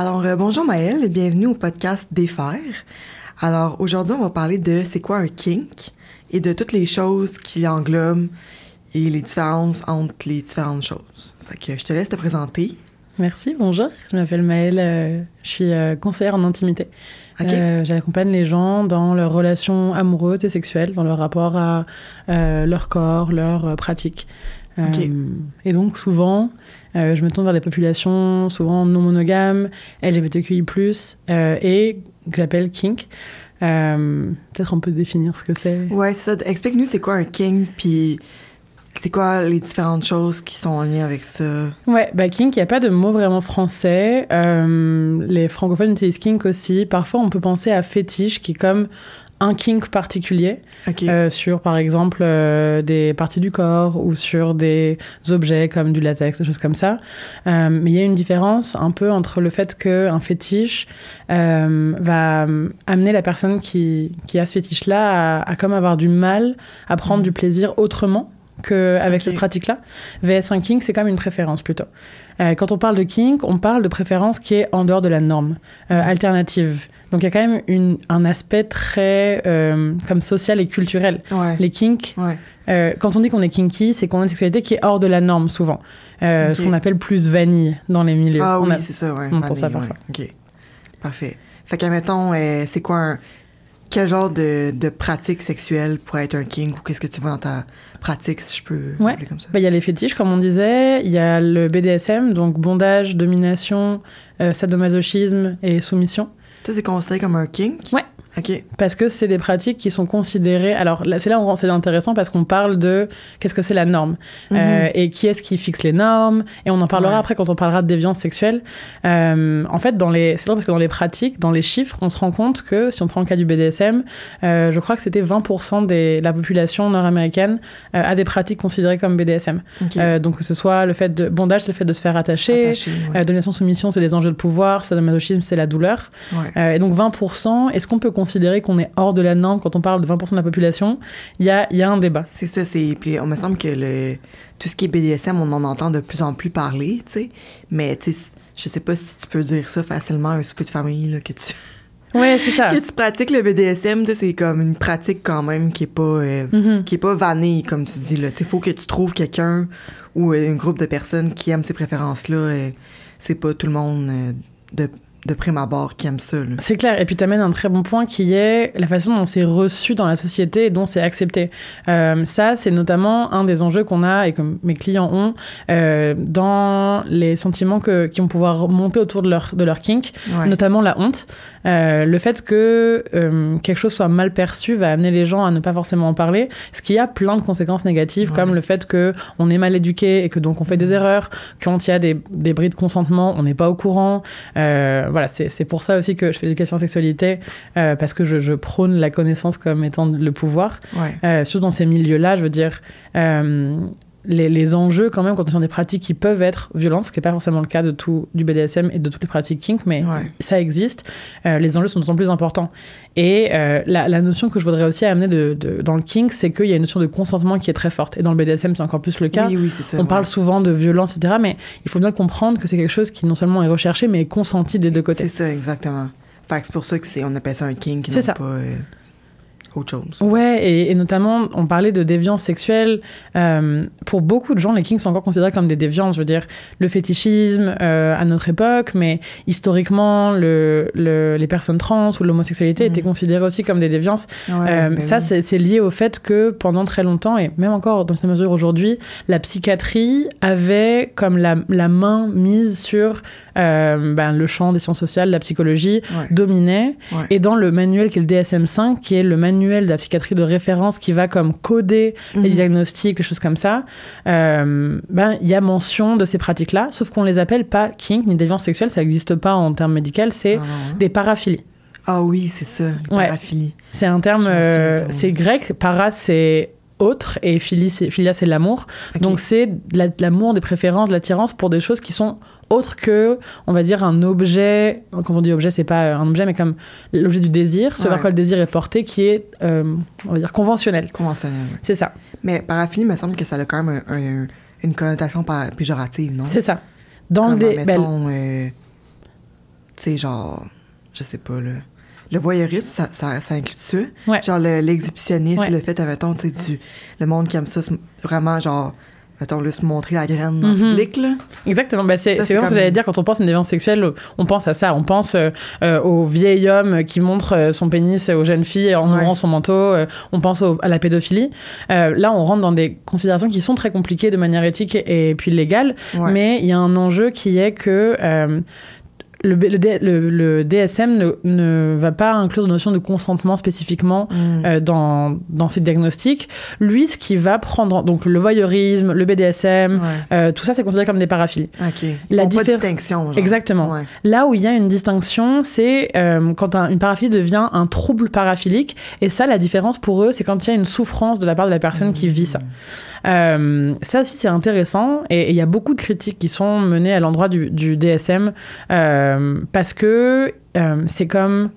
Alors, euh, bonjour Maëlle et bienvenue au podcast Défaire. Alors, aujourd'hui, on va parler de c'est quoi un kink et de toutes les choses qui englobent et les différences entre les différentes choses. Fait que je te laisse te présenter. Merci, bonjour. Je m'appelle Maëlle, euh, je suis euh, conseillère en intimité. Euh, J'accompagne les gens dans leurs relations amoureuses et sexuelles, dans leur rapport à leur corps. Euh, Ok. et donc souvent, euh, je me tourne vers des populations souvent non monogames, LGBTQI+, euh, et que j'appelle kink. Euh, Peut-être on peut définir ce que c'est. Ouais, ça. Explique-nous c'est quoi un kink, puis c'est quoi les différentes choses qui sont en lien avec ça? Ouais, bah kink, il n'y a pas de mot vraiment français. Euh, les francophones utilisent kink aussi. Parfois, on peut penser à fétiche, qui est comme un kink particulier, euh, sur par exemple euh, des parties du corps ou sur des objets comme du latex, des choses comme ça. Euh, mais il y a une différence un peu entre le fait qu'un fétiche va amener la personne qui, qui a ce fétiche-là à, à comme avoir du mal à prendre Mhm. du plaisir autrement qu'avec Ok. cette pratique-là. VS un kink, c'est comme une préférence plutôt. Euh, quand on parle de kink, on parle de préférence qui est en dehors de la norme, euh, alternative. Donc il y a quand même une, un aspect très euh, comme social et culturel. ouais. Les kinks, Ouais. euh, quand on dit qu'on est kinky, c'est qu'on a une sexualité qui est hors de la norme souvent. Euh. Ce qu'on appelle plus vanille dans les milieux. Ah On oui, a- c'est ça, ouais. on Vanille, parfois. ouais. OK. Parfait. Fait qu'admettons, euh, c'est quoi un... Quel genre de, de pratique sexuelle pourrait être un kink ou qu'est-ce que tu vois dans ta pratique, si je peux Ouais. comme ça? Bah, Il y a les fétiches, comme on disait, il y a le BDSM, donc bondage, domination, euh, sadomasochisme et soumission. Ça, c'est considéré comme un kink? Ouais. Parce que c'est des pratiques qui sont considérées. Alors c'est là où c'est intéressant parce qu'on parle de qu'est-ce que c'est la norme euh, Mhm. et qui est-ce qui fixe les normes? Et on en parlera Ouais. après quand on parlera de déviance sexuelle. Euh, en fait, dans les, c'est drôle parce que dans les pratiques, dans les chiffres, on se rend compte que si on prend le cas du BDSM, euh, je crois que c'était 20% de la population nord-américaine euh, a des pratiques considérées comme BDSM. Euh, donc que ce soit le fait de bondage, c'est le fait de se faire attacher. Attaché, ouais. Euh, domination soumission, c'est les enjeux de pouvoir. Sadomasochisme, c'est la douleur. Ouais. Euh, et donc 20%, est-ce qu'on peut considérer qu'on est hors de la norme quand on parle de 20% de la population Il y a, y a un débat. C'est ça, c'est... Puis on me semble que le... tout ce qui est BDSM, on en entend de plus en plus parler, tu sais. Mais, tu sais, je sais pas si tu peux dire ça facilement à un souper de famille, là, que tu... Ouais, c'est ça. que tu pratiques le BDSM, c'est comme une pratique quand même qui est pas... euh, Mhm. qui est pas vanille, comme tu dis. Il faut que tu trouves quelqu'un ou euh, un groupe de personnes qui aiment ces préférences-là. euh, c'est pas tout le monde euh, de, de prime abord qui aime ça. C'est clair. Et puis tu amènes un très bon point qui est la façon dont c'est reçu dans la société et dont c'est accepté. Euh, ça, c'est notamment un des enjeux qu'on a et que mes clients ont euh, dans les sentiments que, qui vont pouvoir monter autour de leur, de leur kink, Ouais. notamment la honte. Euh, le fait que quelque chose soit mal perçu va amener les gens à ne pas forcément en parler, ce qui a plein de conséquences négatives, Ouais. comme le fait que on est mal éduqué et que donc on fait des erreurs. Quand il y a des, des bris de consentement, on n'est pas au courant. Euh, voilà, c'est pour ça aussi que je fais l'éducation sexualité, euh, parce que je, je prône la connaissance comme étant le pouvoir. Ouais. Euh, surtout dans ces milieux-là, je veux dire, euh, les, les enjeux quand même quand on est dans des pratiques qui peuvent être violentes, ce qui n'est pas forcément le cas de tout du BDSM et de toutes les pratiques kink, mais Ouais. ça existe. Euh, les enjeux sont d'autant plus importants. Et euh, la, la notion que je voudrais aussi amener de, de- dans le kink, c'est qu'il y a une notion de consentement qui est très forte. Et dans le BDSM, c'est encore plus le cas. Oui, oui, ça. On ouais. parle souvent de violence, etc. Mais il faut bien comprendre que c'est quelque chose qui non seulement est recherché, mais est consenti des deux côtés. C'est ça, exactement. Que c'est pour ça que c'est, on appelle ça un kink, C'est ça. pas euh, autre chose. Ouais, et, et notamment, on parlait de déviance sexuelle. Euh, pour beaucoup de gens, les kinks sont encore considérés comme des déviances. Je veux dire, le fétichisme euh, à notre époque, mais historiquement, le, le- les personnes trans ou l'homosexualité Mhm. étaient considérées aussi comme des déviances. Ouais, Euh, ben ça, oui. c'est lié au fait que pendant très longtemps, et même encore dans une mesure aujourd'hui, la psychiatrie avait comme la, la main mise sur ben, le champ des sciences sociales, la psychologie, Ouais. dominait. Ouais. Et dans le manuel qui est le DSM-5, qui est le manuel de la psychiatrie de référence qui va comme coder les Mhm. diagnostics, les choses comme ça, euh, ben il y a mention de ces pratiques-là, sauf qu'on les appelle pas kink ni déviance sexuelle, ça n'existe pas en termes médicaux, c'est Ah, des paraphilies. Ah oui, c'est ça, les Ouais. paraphilies. C'est un terme, euh, c'est grec, para c'est autre et philia c'est l'amour. Donc c'est de la- de l'amour, des préférences, de l'attirance pour des choses qui sont autres que, on va dire, un objet. Quand on dit objet, c'est pas un objet, mais comme l'objet du désir, ce Ouais. vers quoi le désir est porté, qui est, euh, on va dire, conventionnel. Conventionnel. C'est ça, Mais paraphilie, il me semble que ça a quand même un- un- une connotation péjorative, non? c'est ça. Dans Comme, le dé- ben, mettons, euh, tu sais, genre, je sais pas, là. Le voyeurisme, ça, ça, ça inclut ça. Ouais. Genre le- l'exhibitionnisme, le fait, mettons, tu sais, du- le monde qui aime ça, vraiment, genre, mettons, là, se montrer la graine dans le Mhm. public, là. Exactement. Bah, c'est vraiment ce que j'allais dire quand on pense à une déviance sexuelle. On pense à ça. On pense euh, euh, au vieil homme qui montre euh, son pénis aux jeunes filles en Ouais. ouvrant son manteau. euh, on pense au- à la pédophilie. Là, on rentre dans des considérations qui sont très compliquées de manière éthique et, et puis légale. Ouais. Mais il y a un enjeu qui est que le, DSM ne, ne va pas inclure de notion de consentement spécifiquement Mm. euh, dans, dans ses diagnostics. Lui, ce qui va prendre, en- donc le voyeurisme, le BDSM, Ouais. euh, tout ça, c'est considéré comme des paraphilies. OK. Ils La font pas de diffé- distinction, genre. Exactement. Ouais. Là où il y a une distinction, c'est euh, quand un- une paraphilie devient un trouble paraphilique. Et ça, la différence pour eux, c'est quand il y a une souffrance de la part de la personne qui vit ça. Euh, ça aussi, c'est intéressant. Et il y a beaucoup de critiques qui sont menées à l'endroit du, du DSM euh, parce que euh, c'est comme.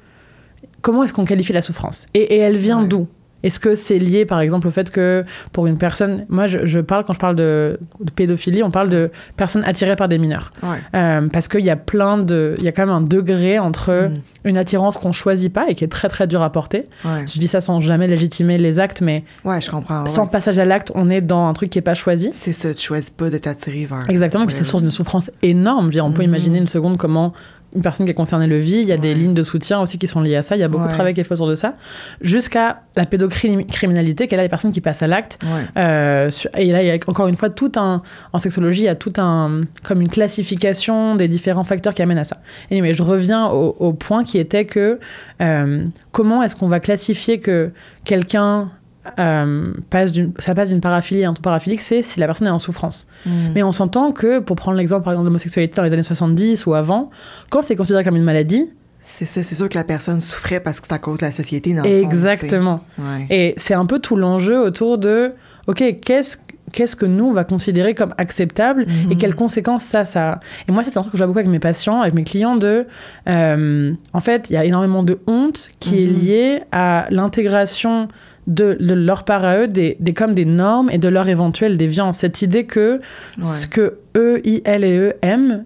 Comment est-ce qu'on qualifie la souffrance? Et, et elle vient Ouais. d'où? Est-ce que c'est lié, par exemple, au fait que pour une personne, moi je, je parle, quand je parle de, de pédophilie, on parle de personnes attirées par des mineurs. Ouais. Euh, parce qu'il y a plein de. Il y a quand même un degré entre Mhm. une attirance qu'on choisit pas et qui est très très dur à porter. Ouais. Je dis ça sans jamais légitimer les actes, mais Ouais, je comprends. sans passage à l'acte, on est dans un truc qui est pas choisi. C'est ça, tu choisis pas de t'attirer vers. Exactement, puis c'est source de souffrance énorme. Dire, On peut Mhm. imaginer une seconde comment une personne qui est concernée le vit. Il y a des lignes de soutien aussi qui sont liées à ça. Il y a beaucoup de travail qui est fait autour de ça. Jusqu'à la pédocriminalité, est là les personnes qui passent à l'acte. Ouais. Euh, et là, il y a encore une fois tout un. En sexologie, il y a tout un. comme une classification des différents facteurs qui amènent à ça. Et mais je reviens au, au point qui était que euh, comment est-ce qu'on va classifier que quelqu'un. Euh, passe ça passe d'une paraphilie à un tout paraphilique, c'est si la personne est en souffrance. Mm. Mais on s'entend que, pour prendre l'exemple par exemple de l'homosexualité dans les années 70 ou avant, quand c'est considéré comme une maladie, C'est ça, c'est sûr que la personne souffrait parce que c'est à cause de la société, dans le fond, exactement. Ouais. Et c'est un peu tout l'enjeu autour de, ok, qu'est-ce qu'est-ce que nous on va considérer comme acceptable et quelles conséquences ça ça a. Et moi c'est un truc que je vois beaucoup avec mes patients, avec mes clients de, euh, en fait il y a énormément de honte qui est Mhm. liée à l'intégration de, leur part à eux des, des comme des normes et de leur éventuelle déviance. Cette idée que ce que eux, ils, elles et eux aiment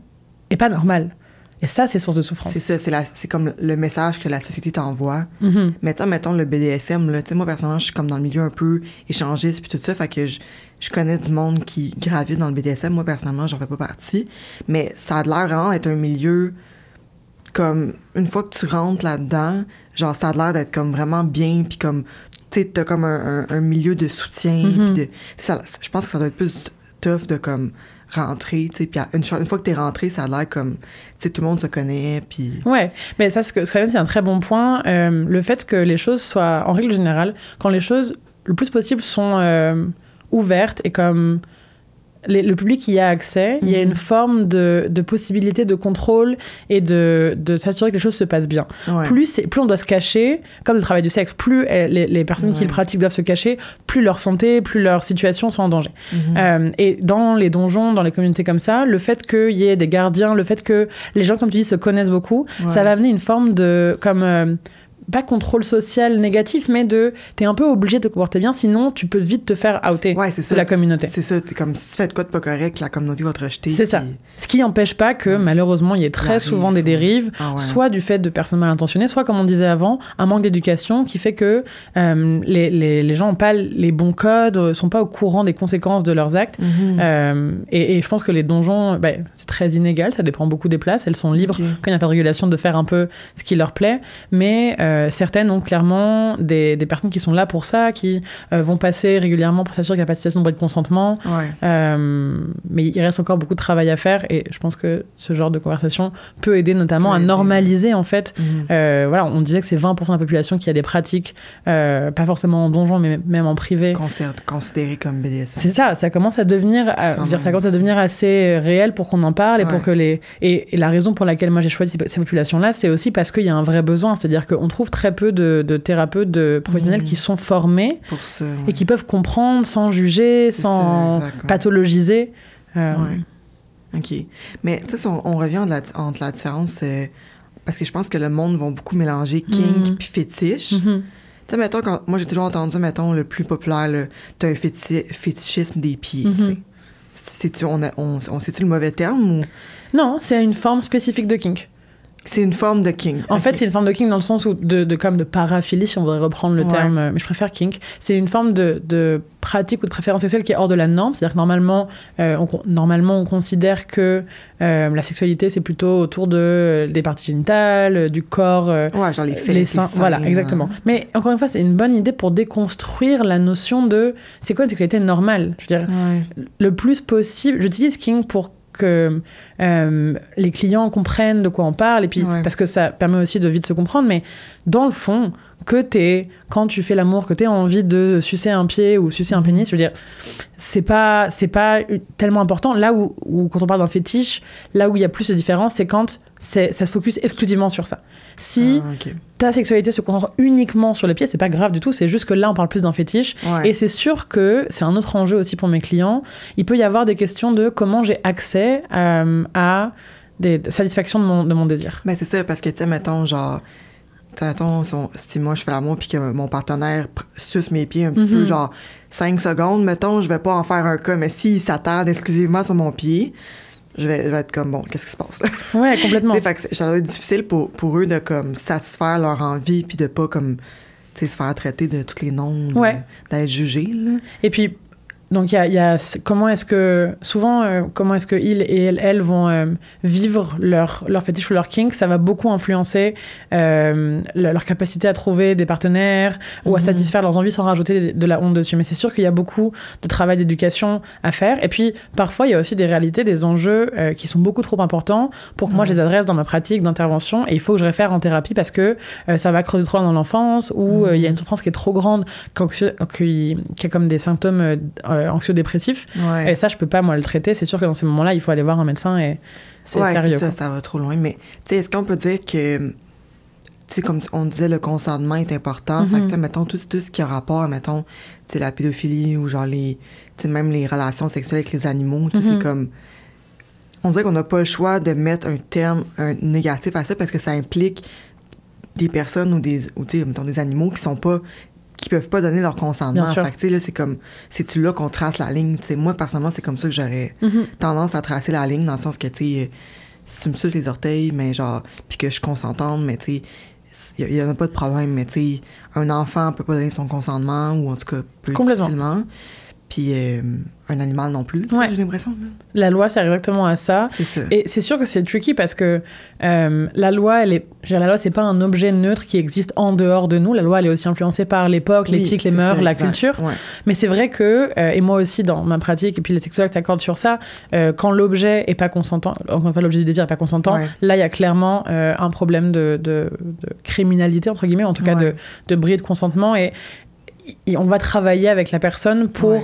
est pas normal. Et ça c'est source de souffrance. C'est ça, c'est, la- c'est comme le message que la société t'envoie. Mhm. Mettons, mettons le BDSM, là, tu sais, moi, personnellement, je suis comme dans le milieu un peu échangiste puis tout ça, fait que je, je connais du monde qui gravite dans le BDSM. Moi, personnellement, j'en fais pas partie. Mais ça a l'air vraiment d'être un milieu comme, une fois que tu rentres là-dedans, genre, ça a l'air d'être comme vraiment bien puis comme, tu t'as comme un, un- un milieu de soutien Mhm. puis de... Ça, je pense que ça doit être plus tough de comme rentrer, tu sais, puis une, fois que t'es rentré, ça a l'air comme, tu sais, tout le monde se connaît, puis... Ouais, mais ça, ce c'est un très bon point. Euh, le fait que les choses soient, en règle générale, quand les choses le plus possible sont euh, ouvertes et comme les- le public y a accès, il y a Mhm. une forme de, de possibilité de contrôle et de, de s'assurer que les choses se passent bien. Ouais. Plus, plus on doit se cacher, comme le travail du sexe, plus euh, les, les personnes qui le pratiquent doivent se cacher, plus leur santé, plus leur situation sont en danger. Mhm. Euh, et dans les donjons, dans les communautés comme ça, le fait qu'il y ait des gardiens, le fait que les gens, comme tu dis, se connaissent beaucoup, Ouais. ça va amener une forme de comme euh, pas contrôle social négatif, mais de t'es un peu obligé de te comporter bien, sinon tu peux vite te faire outer Ouais, c'est de la communauté. C'est ça, t'es comme si tu fais de quoi de pas correct, la communauté va te rejeter. C'est ça. Ce qui n'empêche pas que malheureusement il y ait très souvent des dérives, Ah ouais. soit du fait de personnes mal intentionnées, soit comme on disait avant, un manque d'éducation qui fait que euh, les, les, les gens n'ont pas les bons codes, euh, sont pas au courant des conséquences de leurs actes. Mhm. Euh, et, et je pense que les donjons, ben, c'est très inégal, ça dépend beaucoup des places, elles sont libres Ok. quand il n'y a pas de régulation de faire un peu ce qui leur plaît, mais euh, certaines ont clairement des, des personnes qui sont là pour ça, qui euh, vont passer régulièrement pour s'assurer qu'il n'y a pas de situation de bris de consentement, Ouais. Euh, mais il reste encore beaucoup de travail à faire et je pense que ce genre de conversation peut aider notamment à normaliser en fait. Mhm. euh, voilà, on disait que c'est 20% de la population qui a des pratiques, euh, pas forcément en donjon, mais même en privé, Conser- Considéré comme BDSM. c'est ça, ça commence à devenir, à- dire, ça commence à devenir assez réel pour qu'on en parle et pour que les et, et la raison pour laquelle moi j'ai choisi ces, ces populations-là, c'est aussi parce qu'il y a un vrai besoin, c'est-à-dire qu'on trouve très peu de, de thérapeutes, de professionnels Mhm. qui sont formés Pour et qui peuvent comprendre sans juger, sans ça, exact, ouais. pathologiser. Euh, Ouais. OK. Mais tu sais, on, on revient de la- entre la différence, euh, parce que je pense que le monde va beaucoup mélanger kink Mhm. puis fétiche. mhm. Tu sais, mettons, quand, moi j'ai toujours entendu, mettons, le plus populaire, t'as un féti- fétichisme des pieds. Mhm. sais. C'est-tu, on, on, on le mauvais terme ou? Non, c'est une forme spécifique de kink. C'est une forme de kink. En fait, c'est une forme de kink dans le sens où de, de comme de paraphilie, si on voudrait reprendre le Ouais. terme, euh, mais je préfère kink. C'est une forme de, de pratique ou de préférence sexuelle qui est hors de la norme. C'est-à-dire que normalement, euh, on, normalement, on considère que euh, la sexualité, c'est plutôt autour de, des parties génitales, du corps. euh, Ouais, genre les seins, voilà, exactement. Mais encore une fois, c'est une bonne idée pour déconstruire la notion de c'est quoi une sexualité normale. Je veux dire, Ouais. le plus possible. J'utilise King pour que euh, les clients comprennent de quoi on parle et puis Ouais. parce que ça permet aussi de vite se comprendre. Mais dans le fond, que t'es quand tu fais l'amour, que t'aies envie de sucer un pied ou sucer un pénis, je veux dire, c'est pas c'est pas tellement important. Là où, où quand on parle d'un fétiche, là où il y a plus de différence, c'est quand c'est ça se focus exclusivement sur ça. Si Ah, ta sexualité se concentre uniquement sur les pieds, c'est pas grave du tout, c'est juste que là on parle plus d'un fétiche. Ouais. Et c'est sûr que c'est un autre enjeu aussi pour mes clients. Il peut y avoir des questions de comment j'ai accès euh, à des satisfactions de mon, de mon désir. Ben, c'est ça, parce que, tu sais, mettons, genre, mettons, si, moi je fais l'amour puis que mon partenaire suce mes pieds un petit Mhm. peu, genre 5 secondes, mettons, je vais pas en faire un cas, mais s'il s'attarde exclusivement sur mon pied, je vais, je vais être comme, bon, qu'est-ce qui se passe? Là? Ouais, complètement. Fait que ça doit être difficile pour, pour eux de, comme, satisfaire leur envie puis de pas, comme, se faire traiter de tous les noms, Ouais. d'être jugé, là. Et puis, donc, il y a, y comment est-ce que, souvent, euh, comment est-ce que ils et elles, elles vont euh, vivre leur, leur fétiche ou leur kink, ça va beaucoup influencer euh, le- leur capacité à trouver des partenaires ou à Mhm. satisfaire leurs envies sans rajouter de la honte dessus. Mais c'est sûr qu'il y a beaucoup de travail d'éducation à faire. Et puis, parfois, il y a aussi des réalités, des enjeux qui sont beaucoup trop importants pour que moi, je les adresse dans ma pratique d'intervention. Et il faut que je réfère en thérapie parce que ça va creuser trop dans l'enfance ou il y a une souffrance qui est trop grande, qui, qui a comme des symptômes euh, anxio-dépressifs. Ouais. Et ça, je peux pas, moi, le traiter. C'est sûr que dans ces moments-là, il faut aller voir un médecin et c'est ouais, sérieux. ça, va trop loin. Mais, tu sais, est-ce qu'on peut dire que, tu sais, comme on disait, le consentement est important? Fait que, Mhm. tu sais, mettons, tout, tout ce qui a rapport, mettons, tu sais, la pédophilie ou genre les, tu sais, même les relations sexuelles avec les animaux, tu sais, Mhm. c'est comme. On dirait qu'on n'a pas le choix de mettre un terme un négatif à ça parce que ça implique des personnes ou des, ou, tu sais, mettons, des animaux qui sont pas qui peuvent pas donner leur consentement. Fait que, tu sais, là, c'est comme, c'est-tu là qu'on trace la ligne? Moi, personnellement, c'est comme ça que j'aurais Mhm. tendance à tracer la ligne dans le sens que, tu sais, si tu me suces les orteils, mais genre, puis que je suis consentante, mais tu sais, il n'y en a pas de problème, mais tu sais, un enfant peut pas donner son consentement, ou en tout cas, Complètement. difficilement. Puis euh, un animal non plus, Ouais. j'ai l'impression. La loi sert exactement à ça. C'est ça. Et c'est sûr que c'est tricky parce que euh, la loi, elle est, la loi, c'est pas un objet neutre qui existe en dehors de nous. La loi, elle est aussi influencée par l'époque, Oui, l'éthique, les mœurs, ça, la exact. culture. Ouais. Mais c'est vrai que, euh, et moi aussi dans ma pratique, et puis les sexologues s'accordent sur ça, quand l'objet est pas consentant, fois, l'objet du désir est pas consentant, Ouais. là, il y a clairement un problème de, de- de criminalité, entre guillemets, en tout cas de, de bris de consentement. Et, et on va travailler avec la personne pour Ouais.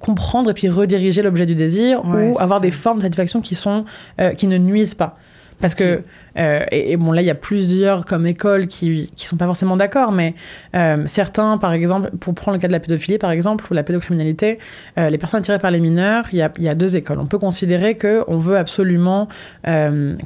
comprendre et puis rediriger l'objet du désir Ouais, ou avoir ça. des formes de satisfaction qui, sont, euh, qui ne nuisent pas. Parce que, euh, et, et bon, là, il y a plusieurs comme écoles qui qui sont pas forcément d'accord, mais euh, certains, par exemple, pour prendre le cas de la pédophilie, par exemple, ou la pédocriminalité, euh, les personnes attirées par les mineurs, il y a, y a deux écoles. On peut considérer qu'on veut absolument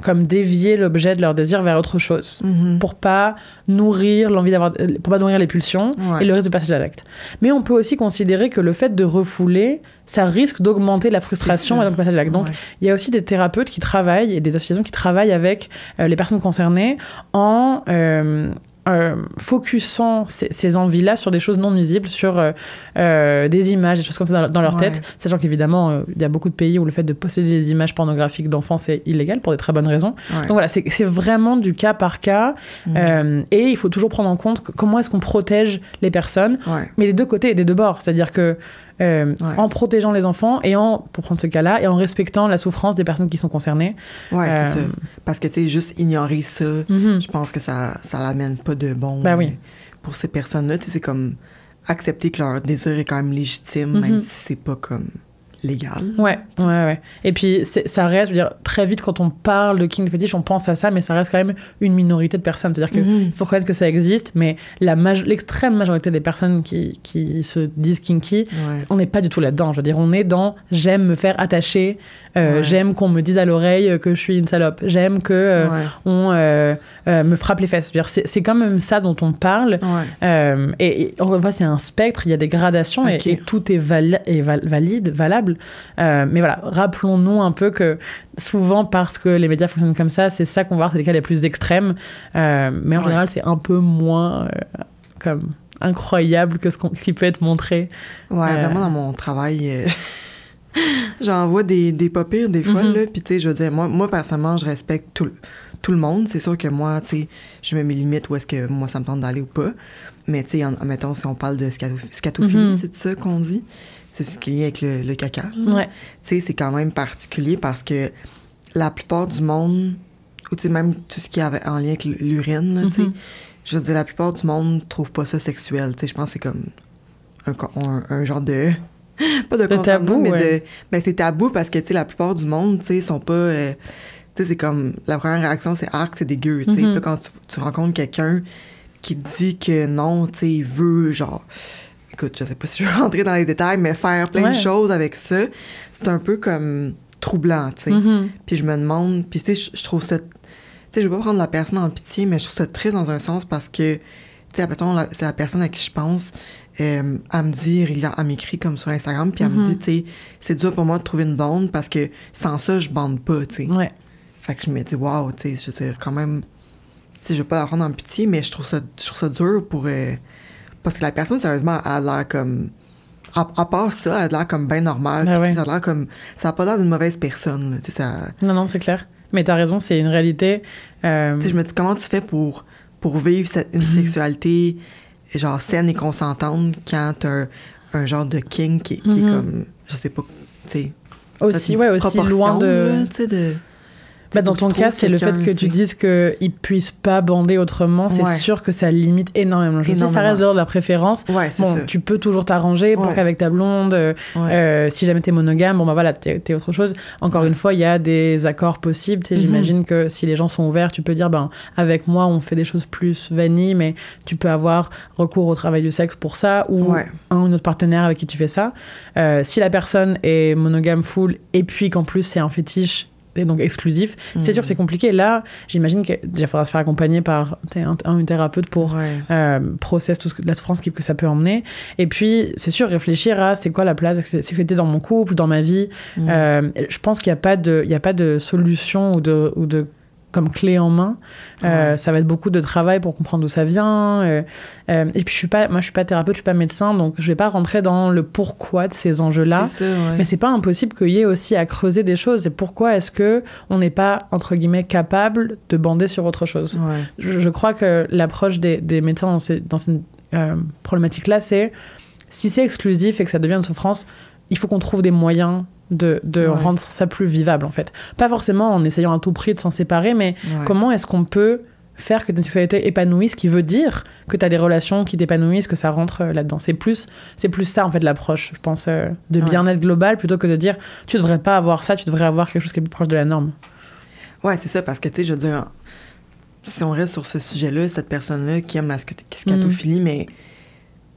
comme dévier l'objet de leur désir vers autre chose Mhm. pour pas nourrir l'envie d'avoir pour pas nourrir les pulsions Ouais. et le risque de passage à l'acte. Mais on peut aussi considérer que le fait de refouler, ça risque d'augmenter la frustration et donc le passage à l'acte. Donc Ouais. il y a aussi des thérapeutes qui travaillent et des associations qui travaillent avec euh, les personnes concernées en euh, euh, focusant ces, ces envies-là sur des choses non nuisibles, sur euh, des images, des choses comme ça dans, dans leur Ouais. tête, sachant qu'évidemment, euh, il y a beaucoup de pays où le fait de posséder des images pornographiques d'enfants, c'est illégal pour des très bonnes raisons. Ouais. Donc voilà, c'est vraiment du cas par cas. Euh, et il faut toujours prendre en compte que- comment est-ce qu'on protège les personnes, Ouais. mais des deux côtés et des deux bords. C'est-à-dire que euh, Ouais. en protégeant les enfants et en, pour prendre ce cas-là, et en respectant la souffrance des personnes qui sont concernées. Ouais, c'est Euh, ça. Parce que, tu sais, juste ignorer ça, Mhm. je pense que ça, ça l'amène pas de bon Ben oui. euh, pour ces personnes-là. Tu sais, c'est comme accepter que leur désir est quand même légitime, Mhm. même si c'est pas comme légal. Ouais, ouais, ouais. Et puis ça reste, je veux dire, très vite quand on parle de king fetish, on pense à ça, mais ça reste quand même une minorité de personnes. C'est-à-dire que Mhm. Faut reconnaître que ça existe, mais l'extrême majorité des personnes qui, qui se disent kinky, Ouais. on n'est pas du tout là-dedans. Je veux dire, on est dans j'aime me faire attacher, euh, Ouais. j'aime qu'on me dise à l'oreille que je suis une salope, j'aime que euh, Ouais. on euh, me frappe les fesses. C'est quand même ça dont on parle. Ouais. Et, une fois, c'est un spectre, il y a des gradations et- tout est, vala- est val- valide, valable. mais voilà, rappelons-nous un peu que souvent, parce que les médias fonctionnent comme ça, c'est ça qu'on voit, c'est les cas les plus extrêmes. Mais en général, c'est un peu moins comme incroyable que ce, ce qui peut être montré. Ouais, ben moi, dans mon travail, j'en vois des, des pas pires des fois, Mhm. là. Puis, tu sais, je veux dire, moi, moi, personnellement, je respecte tout, le- tout le monde. C'est sûr que moi, tu sais, je mets mes limites où est-ce que moi, ça me tente d'aller ou pas. Mais, tu sais, mettons, si on parle de scato- scatophilie, Mhm. c'est ça qu'on dit? C'est ce qui est lié avec le, le caca. Ouais. Tu sais, c'est quand même particulier parce que la plupart du monde, ou tu sais, même tout ce qui avait en lien avec l'urine, tu sais, Mhm. je veux dire, la plupart du monde trouve pas ça sexuel. Tu sais, je pense que c'est comme un, co- un, un genre de. Pas de, De tabou, mais ouais. de. Ben, c'est tabou parce que, tu sais, la plupart du monde, tu sais, sont pas. euh, tu sais, c'est comme. La première réaction, c'est arc, c'est dégueu. Tu sais. Mhm. Quand tu, tu rencontres quelqu'un qui te dit que non, tu sais, il veut, genre. Écoute, je sais pas si je veux rentrer dans les détails, mais faire plein Ouais. de choses avec ça, c'est un peu comme troublant, tu sais. Mhm. Puis je me demande, puis tu sais, je- trouve ça. Tu sais, je veux pas prendre la personne en pitié, mais je trouve ça triste dans un sens parce que, tu sais, c'est la personne à qui je pense, euh, elle me dit, régulièrement- elle m'écrit comme sur Instagram, puis elle me Mhm. dit, tu sais, c'est dur pour moi de trouver une blonde parce que sans ça, je bande pas, tu sais. Ouais. Fait que je me dis, waouh, tu sais, je veux dire, quand même, tu sais, je veux pas la prendre en pitié, mais je trouve ça, je trouve ça dur pour. euh, parce que la personne, sérieusement, elle a l'air comme. À, à part ça, elle a l'air comme bien normale. Ben ouais. Ça a l'air comme. Ça a pas l'air d'une mauvaise personne, là, tu sais, ça. Non, non, c'est clair. Mais t'as raison, c'est une réalité. euh, Tu sais, je me dis, comment tu fais pour, pour vivre cette- une sexualité, genre, saine et consentante quand t'as un, un genre de king qui, qui est comme, je sais pas, tu sais. aussi, ouais, aussi loin là, de. Bah, dans ton cas, c'est le fait que tu dises qu'ils puissent pas bander autrement, c'est Ouais. sûr que ça limite énormément. Je sais, ça Énormément. reste l'ordre de la préférence. Ouais, Bon, ça. tu peux toujours t'arranger pour Ouais. qu'avec ta blonde, euh, euh, si jamais t'es monogame, bon bah voilà, t'es t'es autre chose. Encore une fois, il y a des accords possibles. Mhm. J'imagine que si les gens sont ouverts, tu peux dire, ben avec moi, on fait des choses plus vanille, mais tu peux avoir recours au travail du sexe pour ça, ou un ou autre partenaire avec qui tu fais ça. Euh, si la personne est monogame full, et puis qu'en plus c'est un fétiche, et donc exclusif, c'est sûr que c'est compliqué. Là, j'imagine que déjà, il faudra se faire accompagner par un, un- une thérapeute pour Ouais. euh, process tout ce que, la souffrance que ça peut emmener. Et puis, c'est sûr, réfléchir à c'est quoi la place sexualité dans mon couple, dans ma vie. Mhm. Euh, je pense qu'il n'y a, pas de- il y a pas de solution ou de, ou de comme clé en main. Euh, Ouais. Ça va être beaucoup de travail pour comprendre d'où ça vient. euh, euh, et puis, je suis pas, moi, je suis pas thérapeute, je suis pas médecin, donc je vais pas rentrer dans le pourquoi de ces enjeux-là. Ouais. Mais c'est pas impossible qu'il y ait aussi à creuser des choses. Et pourquoi est-ce que on n'est pas entre guillemets capable de bander sur autre chose Ouais. je, je crois que l'approche des, des médecins dans, ces, dans cette problématique-là, c'est si c'est exclusif et que ça devient une souffrance, il faut qu'on trouve des moyens de, de Ouais. rendre ça plus vivable, en fait. Pas forcément en essayant à tout prix de s'en séparer, mais Ouais. comment est-ce qu'on peut faire que ta sexualité épanouisse, qui veut dire que tu as des relations qui t'épanouissent, que ça rentre euh, là-dedans. C'est plus, c'est plus ça, en fait, l'approche, je pense, euh, de Ouais. bien-être global, plutôt que de dire tu devrais pas avoir ça, tu devrais avoir quelque chose qui est plus proche de la norme. Ouais, c'est ça, parce que, tu sais, je veux dire, si on reste sur ce sujet-là, cette personne-là qui aime la scat- scatophilie, mais,